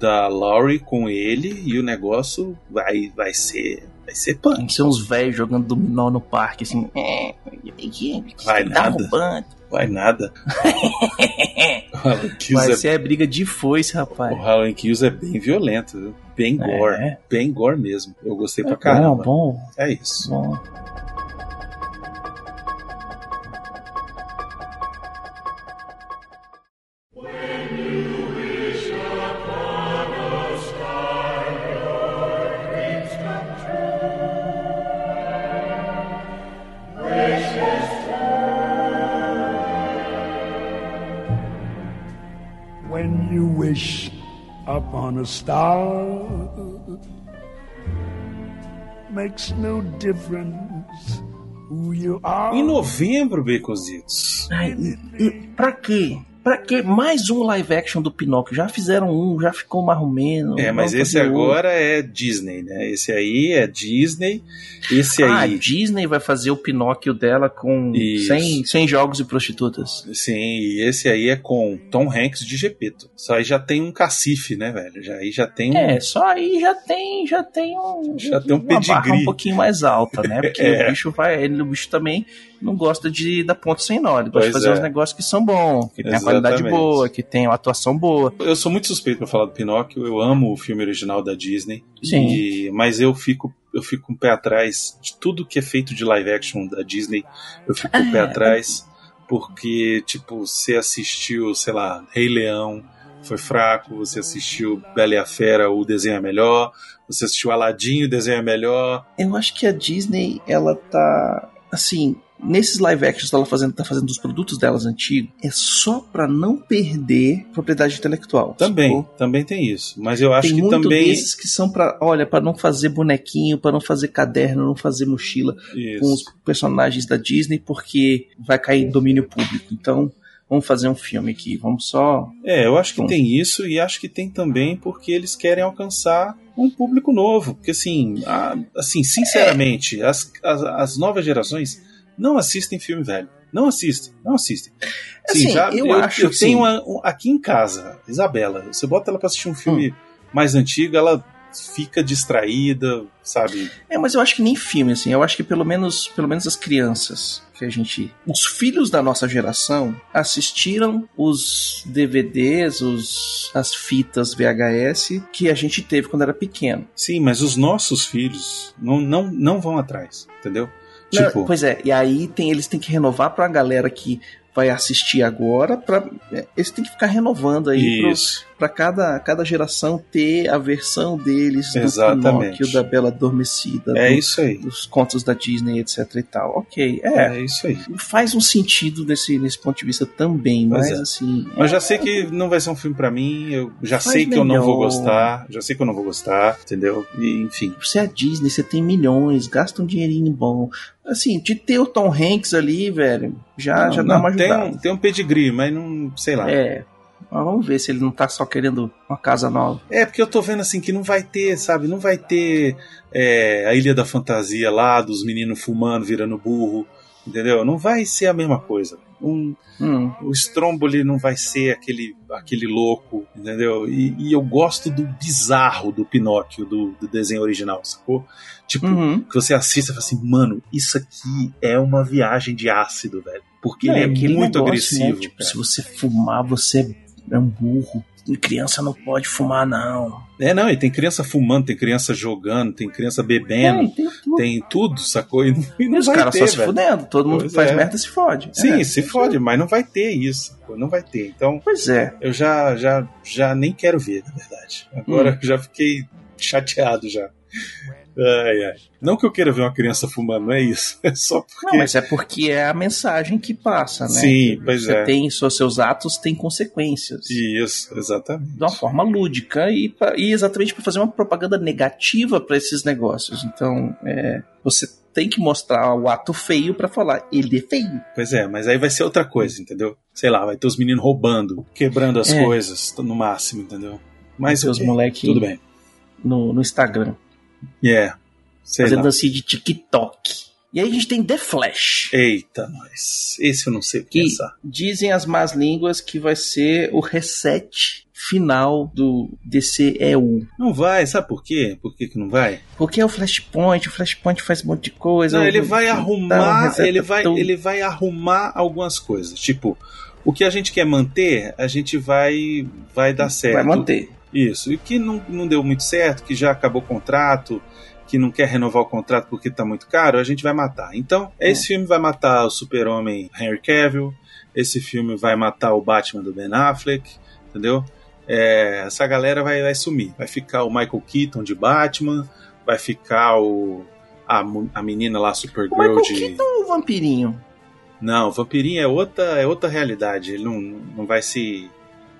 da Laurie com ele e o negócio vai vai ser vai ser punk. Tem que ser uns velhos jogando dominó no parque, assim. É, Vai tá nada. roubando. Vai nada. Kills Vai é ser a briga de foice, rapaz. O Halloween Kills é bem violento, viu? bem É. gore, bem gore mesmo. Eu gostei pra É caramba. bom, É isso. bom. Star, makes no difference who you are. Em novembro, e- e pra quê? Pra quê? Mais um live action do Pinóquio. Já fizeram um, já ficou marromeno. É, mas esse agora é Disney, né? Esse aí é Disney. Esse Ah, aí. Disney vai fazer o Pinóquio dela com Isso. 100, 100 jogos e prostitutas. Sim, e esse aí é com Tom Hanks de Gepeto. Isso aí já tem um cacife, né, velho? Já, aí já tem um. É, só aí já tem, já tem um, Já tem um uma barra pedigree. um pouquinho mais alta, né? Porque É. o bicho vai, ele, o bicho também não gosta de dar ponto sem nó, ele gosta Pois de fazer é. uns negócios que são bons, que tem a qualidade boa, que tem uma atuação boa. Eu sou muito suspeito pra falar do Pinóquio. Eu amo o filme original da Disney. Sim. E- mas eu fico, eu fico com o pé atrás de tudo que é feito de live action da Disney. Eu fico com o pé atrás porque, tipo, você assistiu, sei lá, Rei Leão, foi fraco. Você assistiu Bela e a Fera, o desenho é melhor. Você assistiu Aladdin, o desenho é melhor. Eu acho que a Disney, ela tá. Assim, nesses live actions que ela fazendo, tá fazendo dos produtos delas antigos, é só pra não perder propriedade intelectual. Também, sacou? também tem isso. Mas eu acho tem que muito também. desses que são pra, olha, pra não fazer bonequinho, pra não fazer caderno, não fazer mochila Isso. com os personagens da Disney, porque vai cair em domínio público. Então, vamos fazer um filme aqui, vamos só. É, eu acho que tem isso e acho que tem também porque eles querem alcançar um público novo. Porque, assim, a- assim sinceramente, as, as, as novas gerações não assistem filme velho. Não assistem, não assistem. Sim, Assim, eu acho eu tenho uma- um- aqui em casa, Isabela, você bota ela pra assistir um filme mais antigo, ela fica distraída, sabe? É, mas eu acho que nem filme, assim. Eu acho que pelo menos, pelo menos as crianças que a gente. Os filhos da nossa geração assistiram os DVDs, os, as fitas VHS que a gente teve quando era pequeno. Sim, mas os nossos filhos não, não, não vão atrás, entendeu? Não, Tipo, pois é, e aí tem, eles têm que renovar pra galera que vai assistir agora, pra, é, eles têm que ficar renovando aí pra cada, cada geração ter a versão deles do Exatamente. Pinóquio, da Bela Adormecida, É do- isso aí. dos contos da Disney, etc e tal. Ok, é. É isso aí. Faz um sentido nesse, nesse ponto de vista também, mas é. assim. Mas já sei que não vai ser um filme pra mim, eu já sei que eu não vou melhor. gostar, já sei que eu não vou gostar, entendeu? E, enfim. Você é a Disney, você tem milhões, gasta um dinheirinho bom. Assim, de ter o Tom Hanks ali, velho, já, Não, já dá não, uma tem, ajudada. um, tem um pedigree, mas não, sei lá. É. Mas vamos ver se ele não tá só querendo uma casa nova. É, porque eu tô vendo assim que não vai ter, sabe? Não vai ter é, a Ilha da Fantasia lá, dos meninos fumando, virando burro, entendeu? Não vai ser a mesma coisa. Um, Hum. o Stromboli não vai ser aquele, aquele louco, entendeu? E, e eu gosto do bizarro do Pinóquio, do, do desenho original, sacou? Tipo, Uhum. que você assista e fala assim, mano, isso aqui é uma viagem de ácido, velho. Porque Não, ele é muito negócio, agressivo. né? Tipo, se você fumar, você é um burro. E criança não pode fumar, não. É, não, e tem criança fumando, tem criança jogando, tem criança bebendo, É, tem tudo. tem tudo, sacou? E não, e não os vai caras ter, só se velho. fudendo. Todo mundo Pois que faz é. merda se fode. Sim, É. se fode, mas não vai ter isso, sacou? não vai ter. Então, Pois é. eu já, já, já nem quero ver, na verdade. Agora Hum. já fiquei chateado já. Ai, ai. Não que eu queira ver uma criança fumando, não é isso. É só porque. Não, mas é porque é a mensagem que passa, né? Sim, pois Você é. tem, seus, atos têm consequências. Isso, exatamente. De uma forma lúdica e, pra- e exatamente para fazer uma propaganda negativa para esses negócios. Então, é, você tem que mostrar o ato feio para falar, ele é feio. Pois é, mas aí vai ser outra coisa, entendeu? Sei lá, vai ter os meninos roubando, quebrando as É. coisas no máximo, entendeu? Mas os ok, moleque- tudo bem. No, no Instagram. É. Sei fazendo lá. dancinha de TikTok. E aí a gente tem The Flash. Eita, nós. Esse eu não sei o que pensar. dizem as más línguas que vai ser o reset final do DCEU. Não vai, sabe por quê? Por que, que não vai? Porque é o Flashpoint, o Flashpoint faz um monte de coisa. Não, ele vai arrumar, reseta ele vai, tudo. ele vai arrumar algumas coisas. Tipo, o que a gente quer manter, a gente vai, vai dar certo. Vai manter. Isso. E o que não, não deu muito certo, que já acabou o contrato, que não quer renovar o contrato porque tá muito caro, a gente vai matar. Então, esse filme vai matar o Super-Homem Henry Cavill, esse filme vai matar o Batman do Ben Affleck, entendeu? É, essa galera vai, vai sumir. Vai ficar o Michael Keaton de Batman, vai ficar o a, a menina lá O Supergirl Michael de Keaton o vampirinho. não, o vampirinho é outra é outra realidade. Ele não, não vai se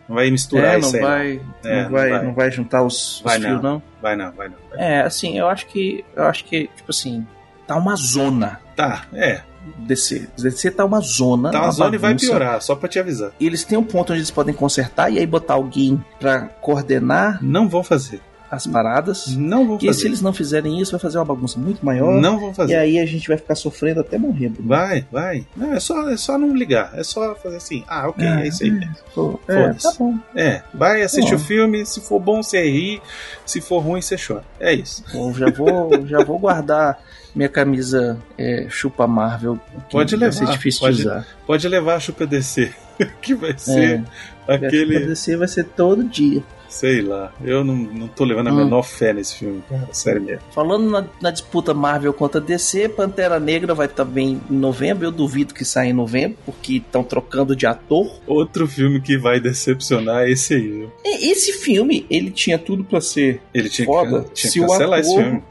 não vai misturar É, isso não vai, É, não, vai, não vai juntar os, os Vai fios, não. não. Vai não, vai não. vai não. É, assim, eu acho que. Eu acho que, tipo assim, tá uma zona. Tá, é. DC. DC tá uma zona. Tá uma uma zona e vai bagunça. piorar, só pra te avisar. E eles têm um ponto onde eles podem consertar e aí botar alguém pra coordenar Não vão fazer. As paradas. Não vão Que fazer. se eles não fizerem isso, vai fazer uma bagunça muito maior. Não vão fazer. E aí a gente vai ficar sofrendo até morrer. Vai, vai. Não, é só, é só não ligar. É só fazer assim. Ah, ok, é, É, isso aí. mesmo. Pô, é, tá bom. É, vai, assiste Bom. o filme. Se for bom, você ri. Se for ruim, você chora. É isso. Eu já vou, já vou guardar minha camisa é, chupa Marvel. Pode vai levar. ser difícil pode, de usar. pode levar a Chupa DC. que vai ser É. aquele. Chupa DC vai ser todo dia. Sei lá. Eu não, não tô levando a Hum. menor fé nesse filme, cara. Sério mesmo. Falando na, na disputa Marvel contra DC, Pantera Negra vai também em novembro. Eu duvido que saia em novembro, porque estão trocando de ator. Outro filme que vai decepcionar é esse aí, viu? Esse filme, ele tinha tudo pra ser Ele tinha foda que, tinha se que o cancelar ator, esse filme.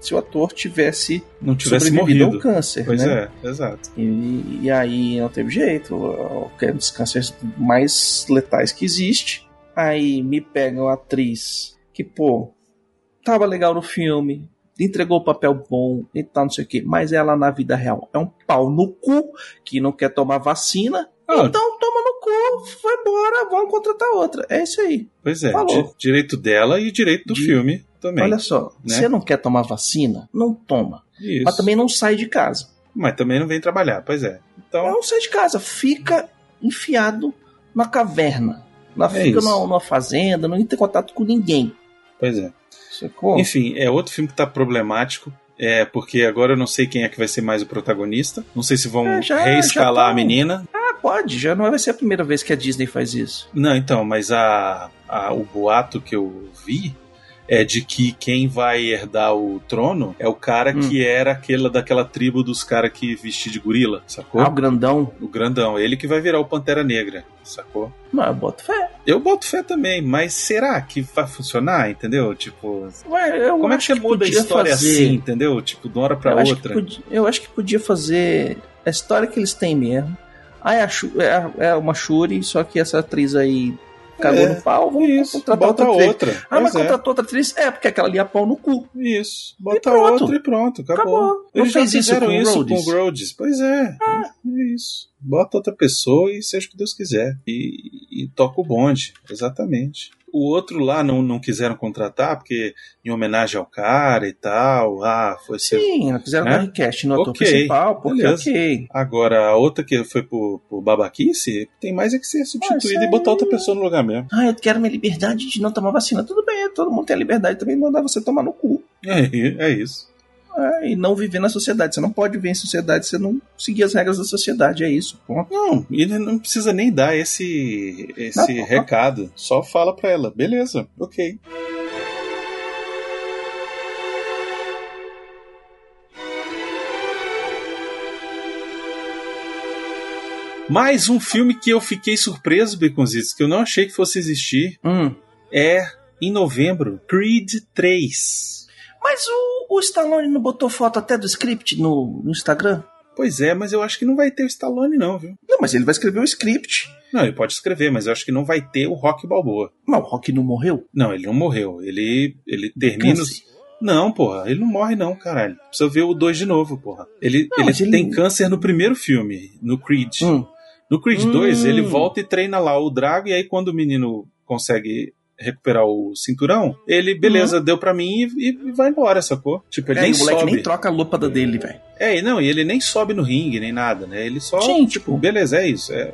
se o ator tivesse Não tivesse sobrevivido morrido. ao câncer, Pois né? é, exato. E, e aí não teve jeito. É um dos cânceres mais letais que existe. Aí me pega uma atriz que, pô, tava legal no filme, entregou o papel bom e tal, não sei o que, mas ela na vida real é um pau no cu que não quer tomar vacina. Ah. Então toma no cu, foi embora, vamos contratar outra. É isso aí. Pois é, Falou. direito dela e direito do filme também. Olha só, né? você não quer tomar vacina? Não toma. Isso. Mas também não sai de casa. Mas também não vem trabalhar, pois é. Então, Não sai de casa, fica enfiado na caverna. Na, É fica numa, numa fazenda, não tem contato com ninguém. pois é. Enfim, é outro filme que tá problemático. É, porque agora eu não sei quem é que vai ser mais o protagonista. Não sei se vão É, já- reescalar já a menina. Ah, pode, já não vai ser a primeira vez que a Disney faz isso. Não, então, mas a, a- o boato que eu vi é de que quem vai herdar o trono é o cara Hum. que era aquela daquela tribo dos caras que vestia de gorila, sacou? Ah, o grandão. O grandão, ele que vai virar o Pantera Negra, sacou? Não, eu boto fé. Eu boto fé também, mas será que vai funcionar, entendeu? Tipo, Ué, como é que você muda a história fazer- assim, entendeu? Tipo, de uma hora pra eu outra. podia- eu acho que podia fazer a história que eles têm mesmo. Ah, é, a é, é uma Shuri, só que essa atriz aí cagou É, no pau, vamos Isso, contratar bota outra outra. Ah, mas é. contratou outra atriz? É, porque aquela ali é pau no cu. Isso, bota pronto. outra e pronto, acabou. Acabou. Eles já isso fizeram com isso com o Rhodes. Pois é, é isso. Bota outra pessoa e seja o que Deus quiser. E, e toca o bonde, exatamente. O outro lá não, não quiseram contratar porque em homenagem ao cara e tal. Ah, foi ser. Sim, fizeram É? um request no ator Ok, principal, porque beleza. ok. Agora, a outra que foi por, por babaquice, tem mais é que ser substituída Ah, e botar outra pessoa no lugar mesmo. Ah, eu quero minha liberdade de não tomar vacina. Tudo bem, todo mundo tem a liberdade também de mandar você tomar no cu. É, é isso. É, e não viver na sociedade. Você não pode viver em sociedade se você não seguir as regras da sociedade. É isso, ponto. Não, ele não precisa nem dar esse, esse Não, recado. Só fala pra ela, beleza, ok. Mais um filme que eu fiquei surpreso, Baconzitos, que eu não achei que fosse existir, Hum. é em novembro, Creed 3. Mas o, o Stallone não botou foto até do script no, no Instagram? Pois é, mas eu acho que não vai ter o Stallone não, viu? Não, mas ele vai escrever o script. Não, ele pode escrever, mas eu acho que não vai ter o Rock Balboa. Mas o Rock não morreu? Não, ele não morreu. Ele, ele termina. Câncer. Não, porra, ele não morre, não, caralho. Precisa ver o 2 de novo, porra. Ele, Não, ele- tem câncer no primeiro filme, no Creed. Hum. No Creed Hum. 2, ele volta e treina lá o Drago, e aí quando o menino consegue recuperar o cinturão, ele, beleza, deu pra mim e, e vai embora, sacou? Tipo, ele Uhum. É, nem o moleque sobe. nem troca a lâmpada dele, velho. É, e não, e ele nem sobe no ringue, nem nada, né? Ele só, Sim, tipo, beleza, é isso. É,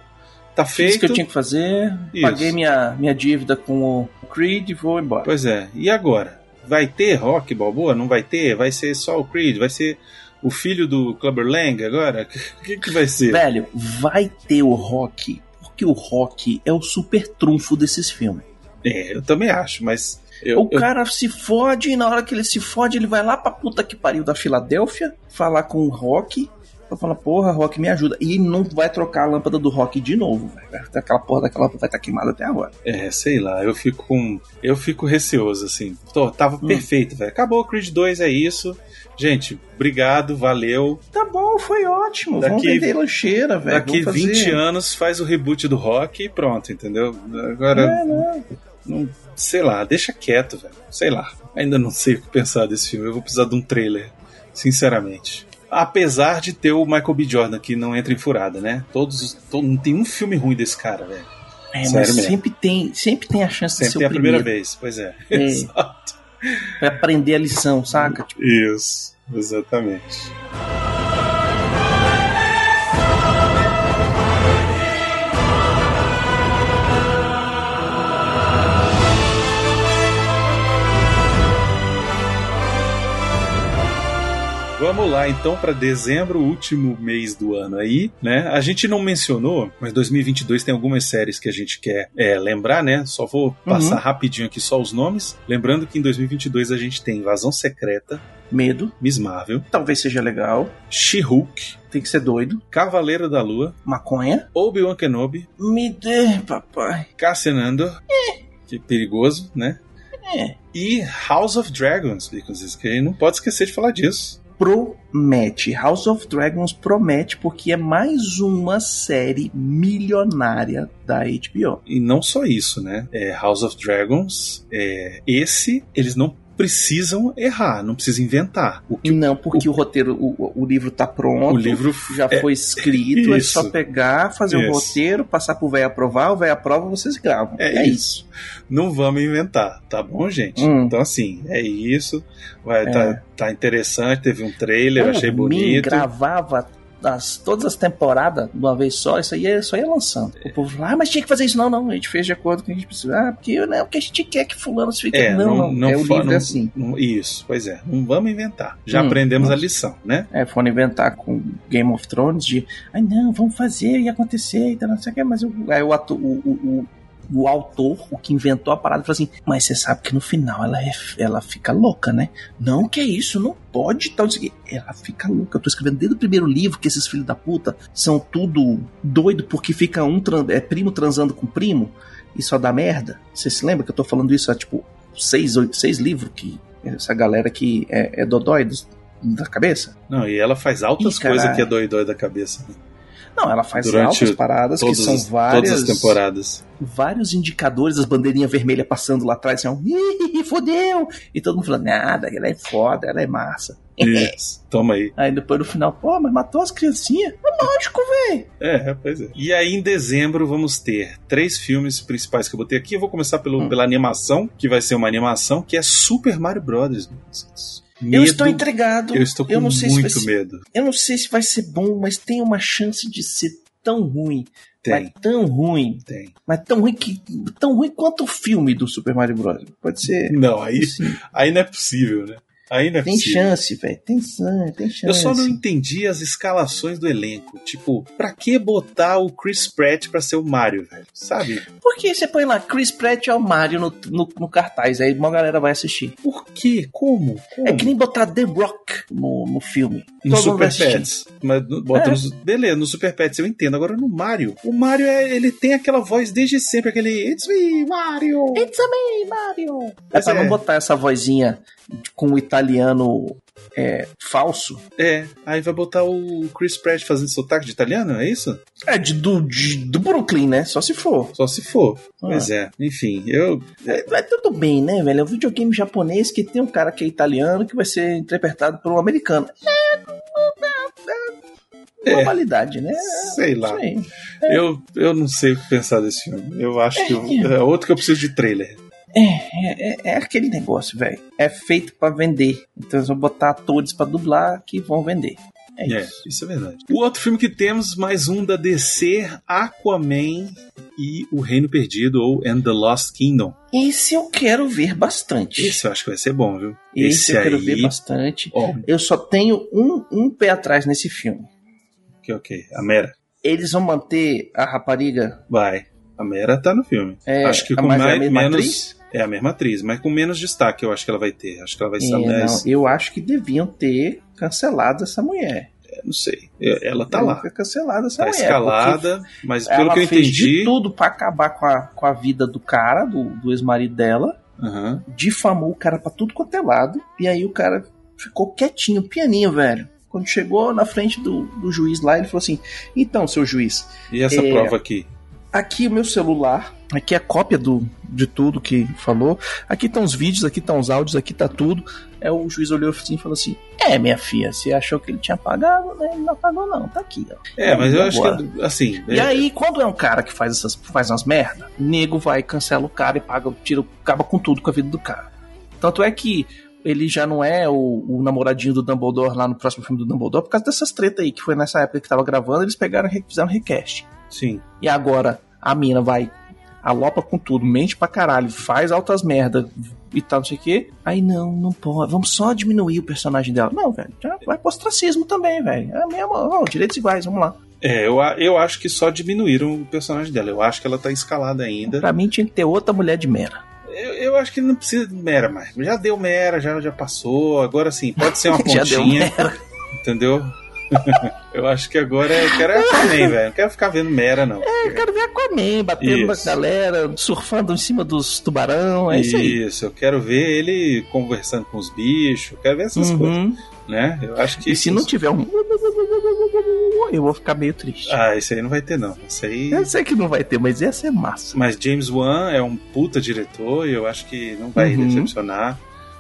tá Fiz feito. o que eu tinha que fazer, Isso. paguei minha, minha dívida com o Creed e vou embora. Pois é. E agora? Vai ter Rock Balboa? Não vai ter? Vai ser só o Creed? Vai ser o filho do Clubber Lang agora? O que, que vai ser? Velho, vai ter o Rock, porque o Rock é o super trunfo desses filmes. É, eu também acho, mas. Eu, o eu- cara se fode e na hora que ele se fode, ele vai lá pra puta que pariu da Filadélfia falar com o Rock. Pra falar, porra, Rock, me ajuda. E não vai trocar a lâmpada do Rock de novo, velho. Aquela porra daquela lâmpada vai estar queimada até agora. É, sei lá, eu fico com. Eu fico receoso, assim. Tô, tava Hum. perfeito, velho. Acabou o Creed 2, é isso. Gente, obrigado, valeu. Tá bom, foi ótimo. Vamos Daqui- vender lancheira, velho. Daqui Vamos fazer. 20 anos faz o reboot do rock e pronto, entendeu? Agora. É, não. Não- sei lá, deixa quieto, velho. Sei lá. Ainda não sei o que pensar desse filme. Eu vou precisar de um trailer, sinceramente. Apesar de ter o Michael B. Jordan que não entra em furada, né? Todos, os- todo, não tem um filme ruim desse cara, velho. É, Sério mas mesmo. sempre tem, sempre tem a chance de Sempre ser tem o a primeira vez, pois é. É. Exato. Pra aprender a lição, saca? Tipo, Isso, exatamente. Vamos lá então para dezembro, último mês do ano aí, né? A gente não mencionou, mas 2022 tem algumas séries que a gente quer é, lembrar, né? Só vou passar Uhum. rapidinho aqui só os nomes, lembrando que em 2022 a gente tem Invasão Secreta, medo. Miss Marvel, Talvez seja legal. She-Hulk, Tem que ser doido. Cavaleiro da Lua, Maconha. Obi-Wan Kenobi, Me dê, papai. Cassian Andor, que perigoso, né? É. E House of Dragons, Bicos, que não pode esquecer de falar disso. Promete. House of Dragons promete porque é mais uma série milionária da HBO. E não só isso, né? É, House of Dragons, é, esse eles não precisam errar, não precisam inventar. O que Não, porque o, roteiro, o, o livro tá pronto. O livro já é- foi escrito, é Isso. só pegar, fazer o Isso. roteiro, passar pro velho aprovar, o velho aprova, vocês gravam. É isso. Não vamos inventar, tá bom, gente? Hum. Então, assim, é isso. Vai, É. Tá, tá interessante, teve um trailer, eu achei bonito. gravava as, todas as temporadas de uma vez só, isso aí é, só ia lançando. O povo fala, ah, mas tinha que fazer isso. Não, não, a gente fez de acordo com o que a gente precisa. Ah, porque não é o que a gente quer que fulano fique. É, não, não, é o livro não- é assim. não- isso, pois é. Não vamos inventar. Já Hum, aprendemos a nossa. lição, né? É, foram inventar com Game of Thrones de, ai não, vamos fazer e acontecer e tal, não sei o que, mas o, aí o, ator, o, o, o, autor, o que inventou a parada, falou assim, mas você sabe que no final ela, é, ela fica louca, né? Não, que é isso, não pode tal, quê. Ela fica louca. Eu tô escrevendo desde o primeiro livro que esses filhos da puta são tudo doido porque fica um é primo transando com primo e só dá merda. Você se lembra que eu tô falando isso há tipo seis, oito, seis livros que essa galera que é, é dodói da cabeça? Não, e ela faz altas coisas que é doidói da cabeça. né? Não, ela faz Durante altas paradas que são as- várias. Todas as temporadas. Vários indicadores, as bandeirinhas vermelhas passando lá atrás, assim, ih, fodeu! E todo mundo falando, nada, ela é foda, ela é massa. Isso, toma aí. Aí depois no final, pô, mas matou as criancinhas? É lógico, velho. É, pois é. E aí, em dezembro, vamos ter três filmes principais que eu botei aqui. Eu vou começar pelo, Hum. pela animação, que vai ser uma animação, que é Super Mario Brothers. Eu Medo- estou entregado. Eu estou com eu não sei se vai muito ser- medo. Eu não sei se vai ser bom, mas tem uma chance de ser tão ruim. Tem. Mas tão ruim. Tem. Mas tão ruim que. Tão ruim quanto o filme do Super Mario Bros. Pode ser. Não, aí, aí não é possível, né? Não é Tem possível. chance, velho. Tem chance, tem chance. Eu só não entendi as escalações do elenco. Tipo, pra que botar o Chris Pratt pra ser o Mario, velho? Sabe? Por que você põe lá Chris Pratt ao Mario no, no, no cartaz? Aí uma galera vai assistir. Por quê? Como? É que nem botar The Rock no, no filme. No Super. Pets. Mas no- bota É. no, beleza, no Super Pets eu entendo. Agora no Mario. O Mario, é, ele tem aquela voz desde sempre, aquele It's me, Mario! It's me, Mario! É Pois pra é. não botar essa vozinha com o italiano é, falso. É, aí vai botar o Chris Pratt fazendo sotaque de italiano, é isso? É, de, do, de- do Brooklyn, né? Só se for. Só se for. Ah. Pois é, enfim, eu. É, mas tudo bem, né, velho? É um videogame japonês que tem um cara que é italiano que vai ser interpretado por um americano. É, é, é normalidade, né? Sei lá. Eu, eu não sei o que pensar desse filme. Eu acho que eu- é outro que eu preciso de trailer. É, é, é aquele negócio, velho. É feito pra vender. Então eles vão botar atores pra dublar que vão vender. É É, isso. isso é verdade. O outro filme que temos, mais um da DC, Aquaman e O Reino Perdido, ou And the Lost Kingdom. Esse eu quero ver bastante. Esse eu acho que vai ser bom, viu? Esse, eu quero ver bastante. Eu só tenho um, um pé atrás nesse filme. Que ok, a Mera. Eles vão manter a rapariga. Vai. A Mera tá no filme. É, acho que com é mais, menos. É a mesma atriz, mas com menos destaque eu acho que ela vai ter. Acho que ela vai ser É, mais. não, eu acho que deviam ter cancelado essa mulher. É, não sei. Eu- Ela tá Deviam lá. ter cancelado essa Tá mulher. escalada, mas pelo ela que eu fez entendi. de tudo pra acabar com a, com a vida do cara, do, do ex-marido dela. Aham. Difamou o cara pra tudo quanto é lado. E aí o cara ficou quietinho, pianinho, velho. Quando chegou na frente do, do juiz lá, ele falou assim: Então, seu juiz. E essa é, prova aqui? Aqui o meu celular, aqui é a cópia do, de tudo que falou. Aqui estão os vídeos, aqui estão os áudios, aqui tá tudo. É o juiz olhou assim e falou assim: É, minha filha, você achou que ele tinha pagado, né? Ele não pagou, não, tá aqui, ó. É, mas eu acho que, assim. E é- aí, quando é um cara que faz essas faz umas merda, nego vai, cancela o cara e paga, tira, acaba com tudo com a vida do cara. Tanto é que ele já não é o, o namoradinho do Dumbledore lá no próximo filme do Dumbledore por causa dessas treta aí, que foi nessa época que tava gravando, eles pegaram e fizeram recast. Sim. E agora a mina vai, alopa com tudo, mente pra caralho, faz altas merda e tal, não sei o quê. Aí não, não pode. Vamos só diminuir o personagem dela. Não, velho, já vai pro ostracismo também, velho. É mesmo, ó, direitos iguais, vamos lá. É, eu, eu acho que só diminuíram o personagem dela. Eu acho que ela tá escalada ainda. Pra mim tinha que ter outra mulher de mera. Eu, eu acho que não precisa de Mera mais. Já deu Mera, já, já passou. Agora sim, pode ser uma Já deu pontinha. Mera. Entendeu? eu acho que agora eu quero é Aquaman, velho. Não quero ficar vendo Mera, não. É, eu quero ver Aquaman batendo Isso. na galera, surfando em cima dos tubarão, é isso aí. eu quero ver ele conversando com os bichos, eu quero ver essas Uhum. coisas, né? Eu acho que E se não tiver um. Eu vou ficar meio triste. Ah, isso aí não vai ter não. Isso aí Eu sei que não vai ter, mas ia ser massa. Mas James Wan é um puta diretor e eu acho que não vai Uhum. decepcionar.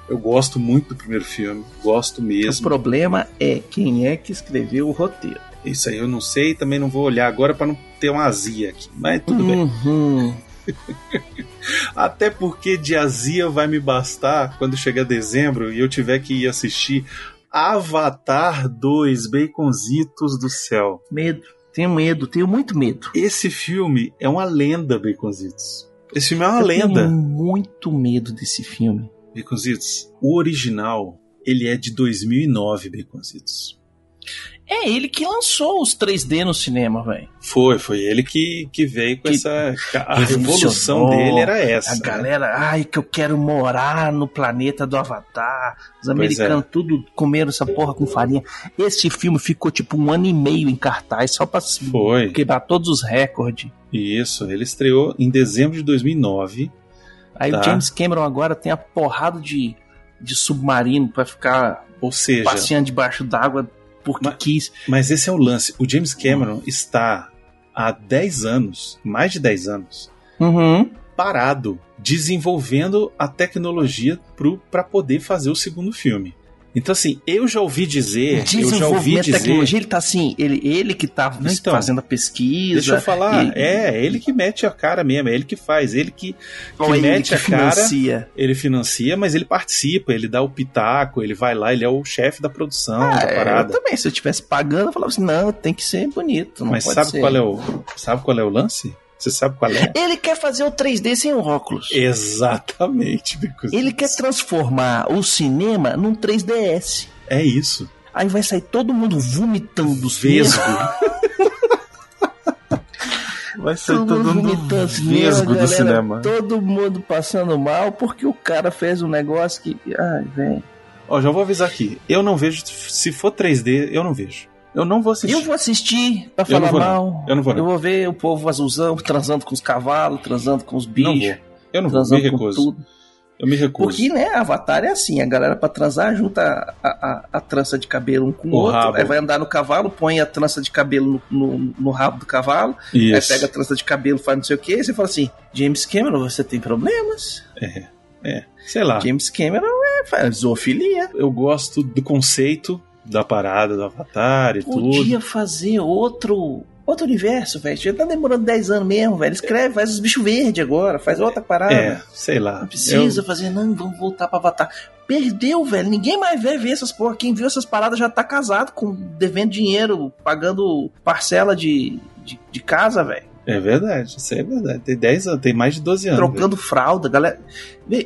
Eu gosto muito do primeiro filme, gosto O mesmo. problema é quem é que escreveu o roteiro. Isso aí eu não sei, também não vou olhar agora pra não ter uma azia aqui. Mas tudo bem. Uhum. Até porque de azia vai me bastar quando chegar dezembro e eu tiver que ir assistir Avatar 2 Baconzitos do Céu. Medo. Tenho medo, tenho muito medo. Esse filme é uma lenda, Baconzitos. Esse filme é uma Eu lenda. Tenho muito medo desse filme. Baconzitos, o original, ele é de 2009, Baconzitos. É ele que lançou os 3D no cinema, velho. Foi, foi ele que, que veio com Que essa. A revolução dele era essa. A né? galera, ai, que eu quero morar no planeta do Avatar. Os é. americanos tudo comeram essa porra com farinha. Esse filme ficou tipo um ano e meio em cartaz só pra Foi. quebrar todos os recordes. Isso, ele estreou em dezembro de 2009. Aí Tá. o James Cameron agora tem a porrada de, de submarino pra ficar Ou seja, passeando debaixo d'água porque quis. mas esse é o lance. O James Cameron está há 10 anos, mais de 10 anos, Uhum. parado, desenvolvendo a tecnologia para poder fazer o segundo filme. Então, assim, eu já ouvi dizer. Eu já ouvi dizer. tecnologia, ele tá assim, ele, ele que tá então, fazendo a pesquisa. Deixa eu falar, é, ele que mete a cara mesmo, é ele que faz, ele que, que Ou ele mete que a cara. financia. Ele financia, mas ele participa, ele dá o pitaco, ele vai lá, ele é o chefe da produção Ah, da é, eu parada. também, se eu estivesse pagando, eu falava assim, não, tem que ser bonito. Mas sabe ser. qual é o sabe qual é o lance? Você sabe qual é? Ele quer fazer o 3D sem o óculos. Exatamente, Bicos. Ele quer transformar o cinema num 3DS. É isso. Aí vai sair todo mundo vomitando Vesgo. Vai sair todo mundo vesgo do cinema. Todo mundo passando mal porque o cara fez um negócio que. Ai, velho. Ó, já vou avisar aqui. Eu não vejo. Se for 3D, eu não vejo. Eu não vou assistir. Eu vou assistir pra Eu não falar vou, não. mal. Eu não vou, não. Eu vou ver o povo azulzão transando com os cavalos, transando com os bichos. Não vou. Eu não vou, transando me com recuso. tudo. Eu me recuso. Porque, né, Avatar é assim, a galera pra transar junta a, a, a trança de cabelo um com o O outro, rabo. aí vai andar no cavalo, põe a trança de cabelo no, no, no rabo do cavalo, Isso. aí pega a trança de cabelo, faz não sei o que, e você fala assim, James Cameron, você tem problemas? É, é. Sei lá. James Cameron é, faz zoofilia. Eu gosto do conceito da parada do Avatar e Podia tudo. fazer outro outro universo, velho. Já tá demorando 10 anos mesmo, velho. Escreve, faz os bichos verdes agora, faz outra parada. É, sei lá. Não precisa Eu- fazer, não, vamos voltar pra Avatar. Perdeu, velho. Ninguém mais vai ver essas porra. Quem viu essas paradas já tá casado, com devendo dinheiro, pagando parcela de, de, de casa, velho. É verdade, isso é verdade. Tem 10 anos, tem mais de 12 anos. Trocando fralda, galera.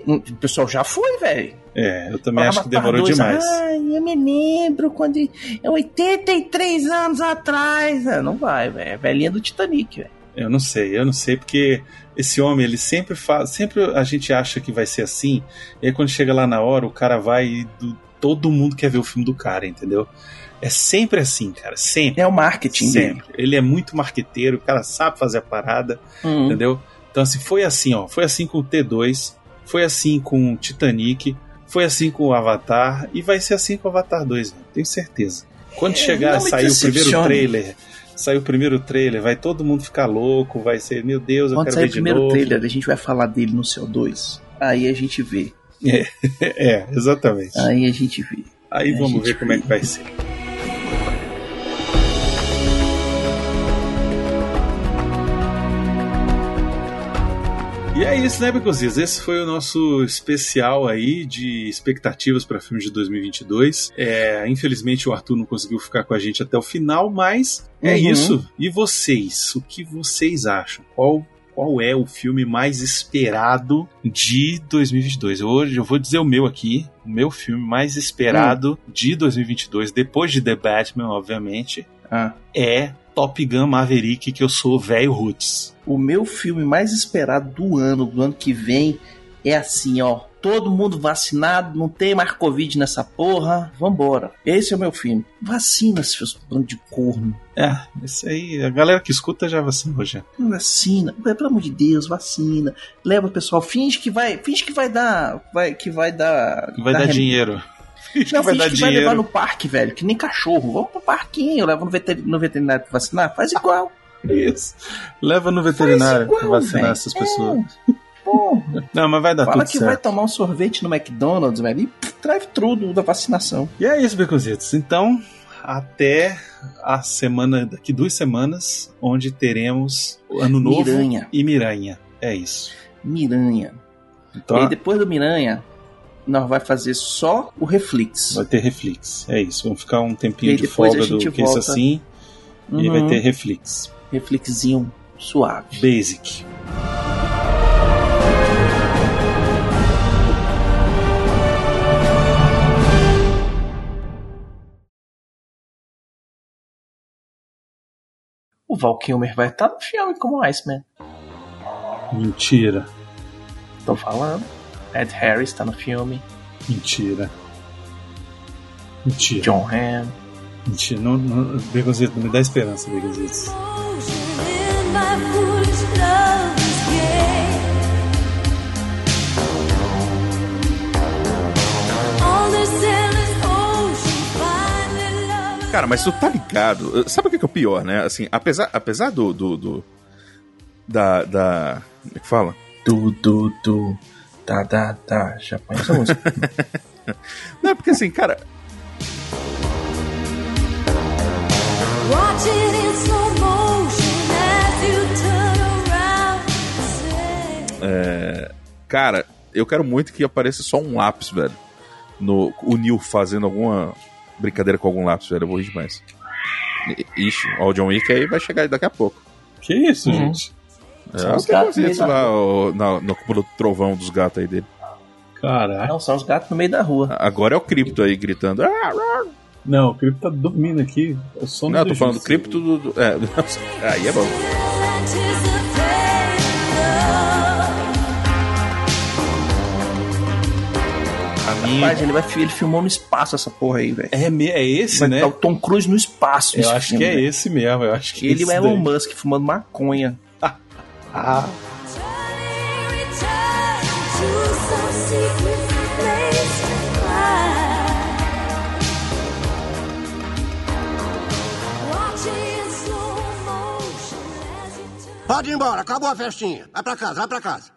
O pessoal já foi, velho. É, eu também acho que demorou 2, demais. Ai, eu me lembro quando. É 83 anos atrás. É, não vai, velho. É velhinha do Titanic, velho. Eu não sei, eu não sei, porque esse homem, ele sempre faz. Sempre a gente acha que vai ser assim, e aí quando chega lá na hora, o cara vai e do- todo mundo quer ver o filme do cara, entendeu? É sempre assim, cara, sempre. É o marketing dele. Sempre. Ele é muito marqueteiro, o cara sabe fazer a parada, Hum. entendeu? Então, assim, foi assim, ó. Foi assim com o T2, foi assim com o Titanic, foi assim com o Avatar, e vai ser assim com o Avatar 2, velho, tenho certeza. Quando É, chegar, sair o primeiro trailer, sair o primeiro trailer, vai todo mundo ficar louco, vai ser, meu Deus, eu Quando quero sair ver o primeiro novo. trailer, a gente vai falar dele no CO2. Aí a gente vê. É, é, exatamente. Aí a gente vê. Aí a vamos ver como é que vai ser. E é isso, né, Becosias? Esse foi o nosso especial aí de expectativas para filmes de 2022. É, infelizmente o Arthur não conseguiu ficar com a gente até o final, mas é Uhum. isso. E vocês? O que vocês acham? Qual qual é o filme mais esperado de 2022? Hoje eu vou dizer o meu aqui, o meu filme mais esperado de 2022, depois de The Batman, obviamente, Ah. é Top Gun Maverick, que eu sou velho roots. O meu filme mais esperado do ano, do ano que vem, é assim, ó. Todo mundo vacinado, não tem mais Covid nessa porra. Vambora. Esse é o meu filme. Vacina, seus bando de corno. É, isso aí, a galera que escuta já vacinou já. Vacina, pelo amor de Deus, vacina. Leva o pessoal, finge que vai, finge que vai dar, vai, que vai dar, Que vai dar rem- dinheiro. Finge Não, que vai finge dar que vai levar dinheiro. no parque, velho, que nem cachorro. Vamos pro parquinho, leva no, veter- no veterinário pra vacinar, faz igual. Isso. Leva no veterinário igual, pra vacinar velho. essas pessoas. Porra, Não, mas vai dar Fala tudo que certo. vai tomar um sorvete no McDonald's, velho, e drive tudo da vacinação. E é isso, Beconzitos. Então, até a semana, daqui duas semanas, onde teremos o Ano Novo Miranha. e Miranha. É isso. Miranha. Então, E aí, depois do Miranha, nós vai fazer só o Reflex. vai ter Reflex. É isso. Vamos ficar um tempinho E de folga do que isso assim. E Uhum. vai ter Reflex. Reflexinho suave. Basic. O Val Kilmer vai estar no filme como Iceman. Mentira. Tô falando. Ed Harris tá no filme. Mentira. Mentira. John Hamm. Mentira. Não, não, Beconzito, não me dá esperança, Beconzitos. Cara, mas tu tá ligado? Sabe o que é o pior, né? Assim, apesar, apesar do. do, do- da, da. Como é que fala? Du, du, du. Da, da, da. Já a música. Não, é porque assim, cara. Watch it in slow motion as you turn around and say. é, cara, eu quero muito que apareça só um lápis, velho. No, o Neil fazendo alguma brincadeira com algum lápis, velho. Eu vou rir demais. Ixi, ó, o John Wick aí vai chegar daqui a pouco. Que isso, Uhum. gente? É, os que gatos da lá o, na, no cúmulo do trovão dos gatos aí dele. Caralho. Não, são os gatos no meio da rua. Agora é o Cripto aí gritando. "Ah, Não, o Cripto tá dormindo aqui. Eu sou Não, eu tô falando do Cripto do. do- é, aí é bom. Rapaz, ele, vai, ele filmou no espaço essa porra aí, velho. É, é esse, Vai né? tá o Tom Cruise no espaço. Eu acho filme, que é velho. esse mesmo. Eu acho que Ele e esse o Elon daí. Musk fumando maconha. Ah. Pode ir embora, acabou a festinha. Vai pra casa, vai pra casa.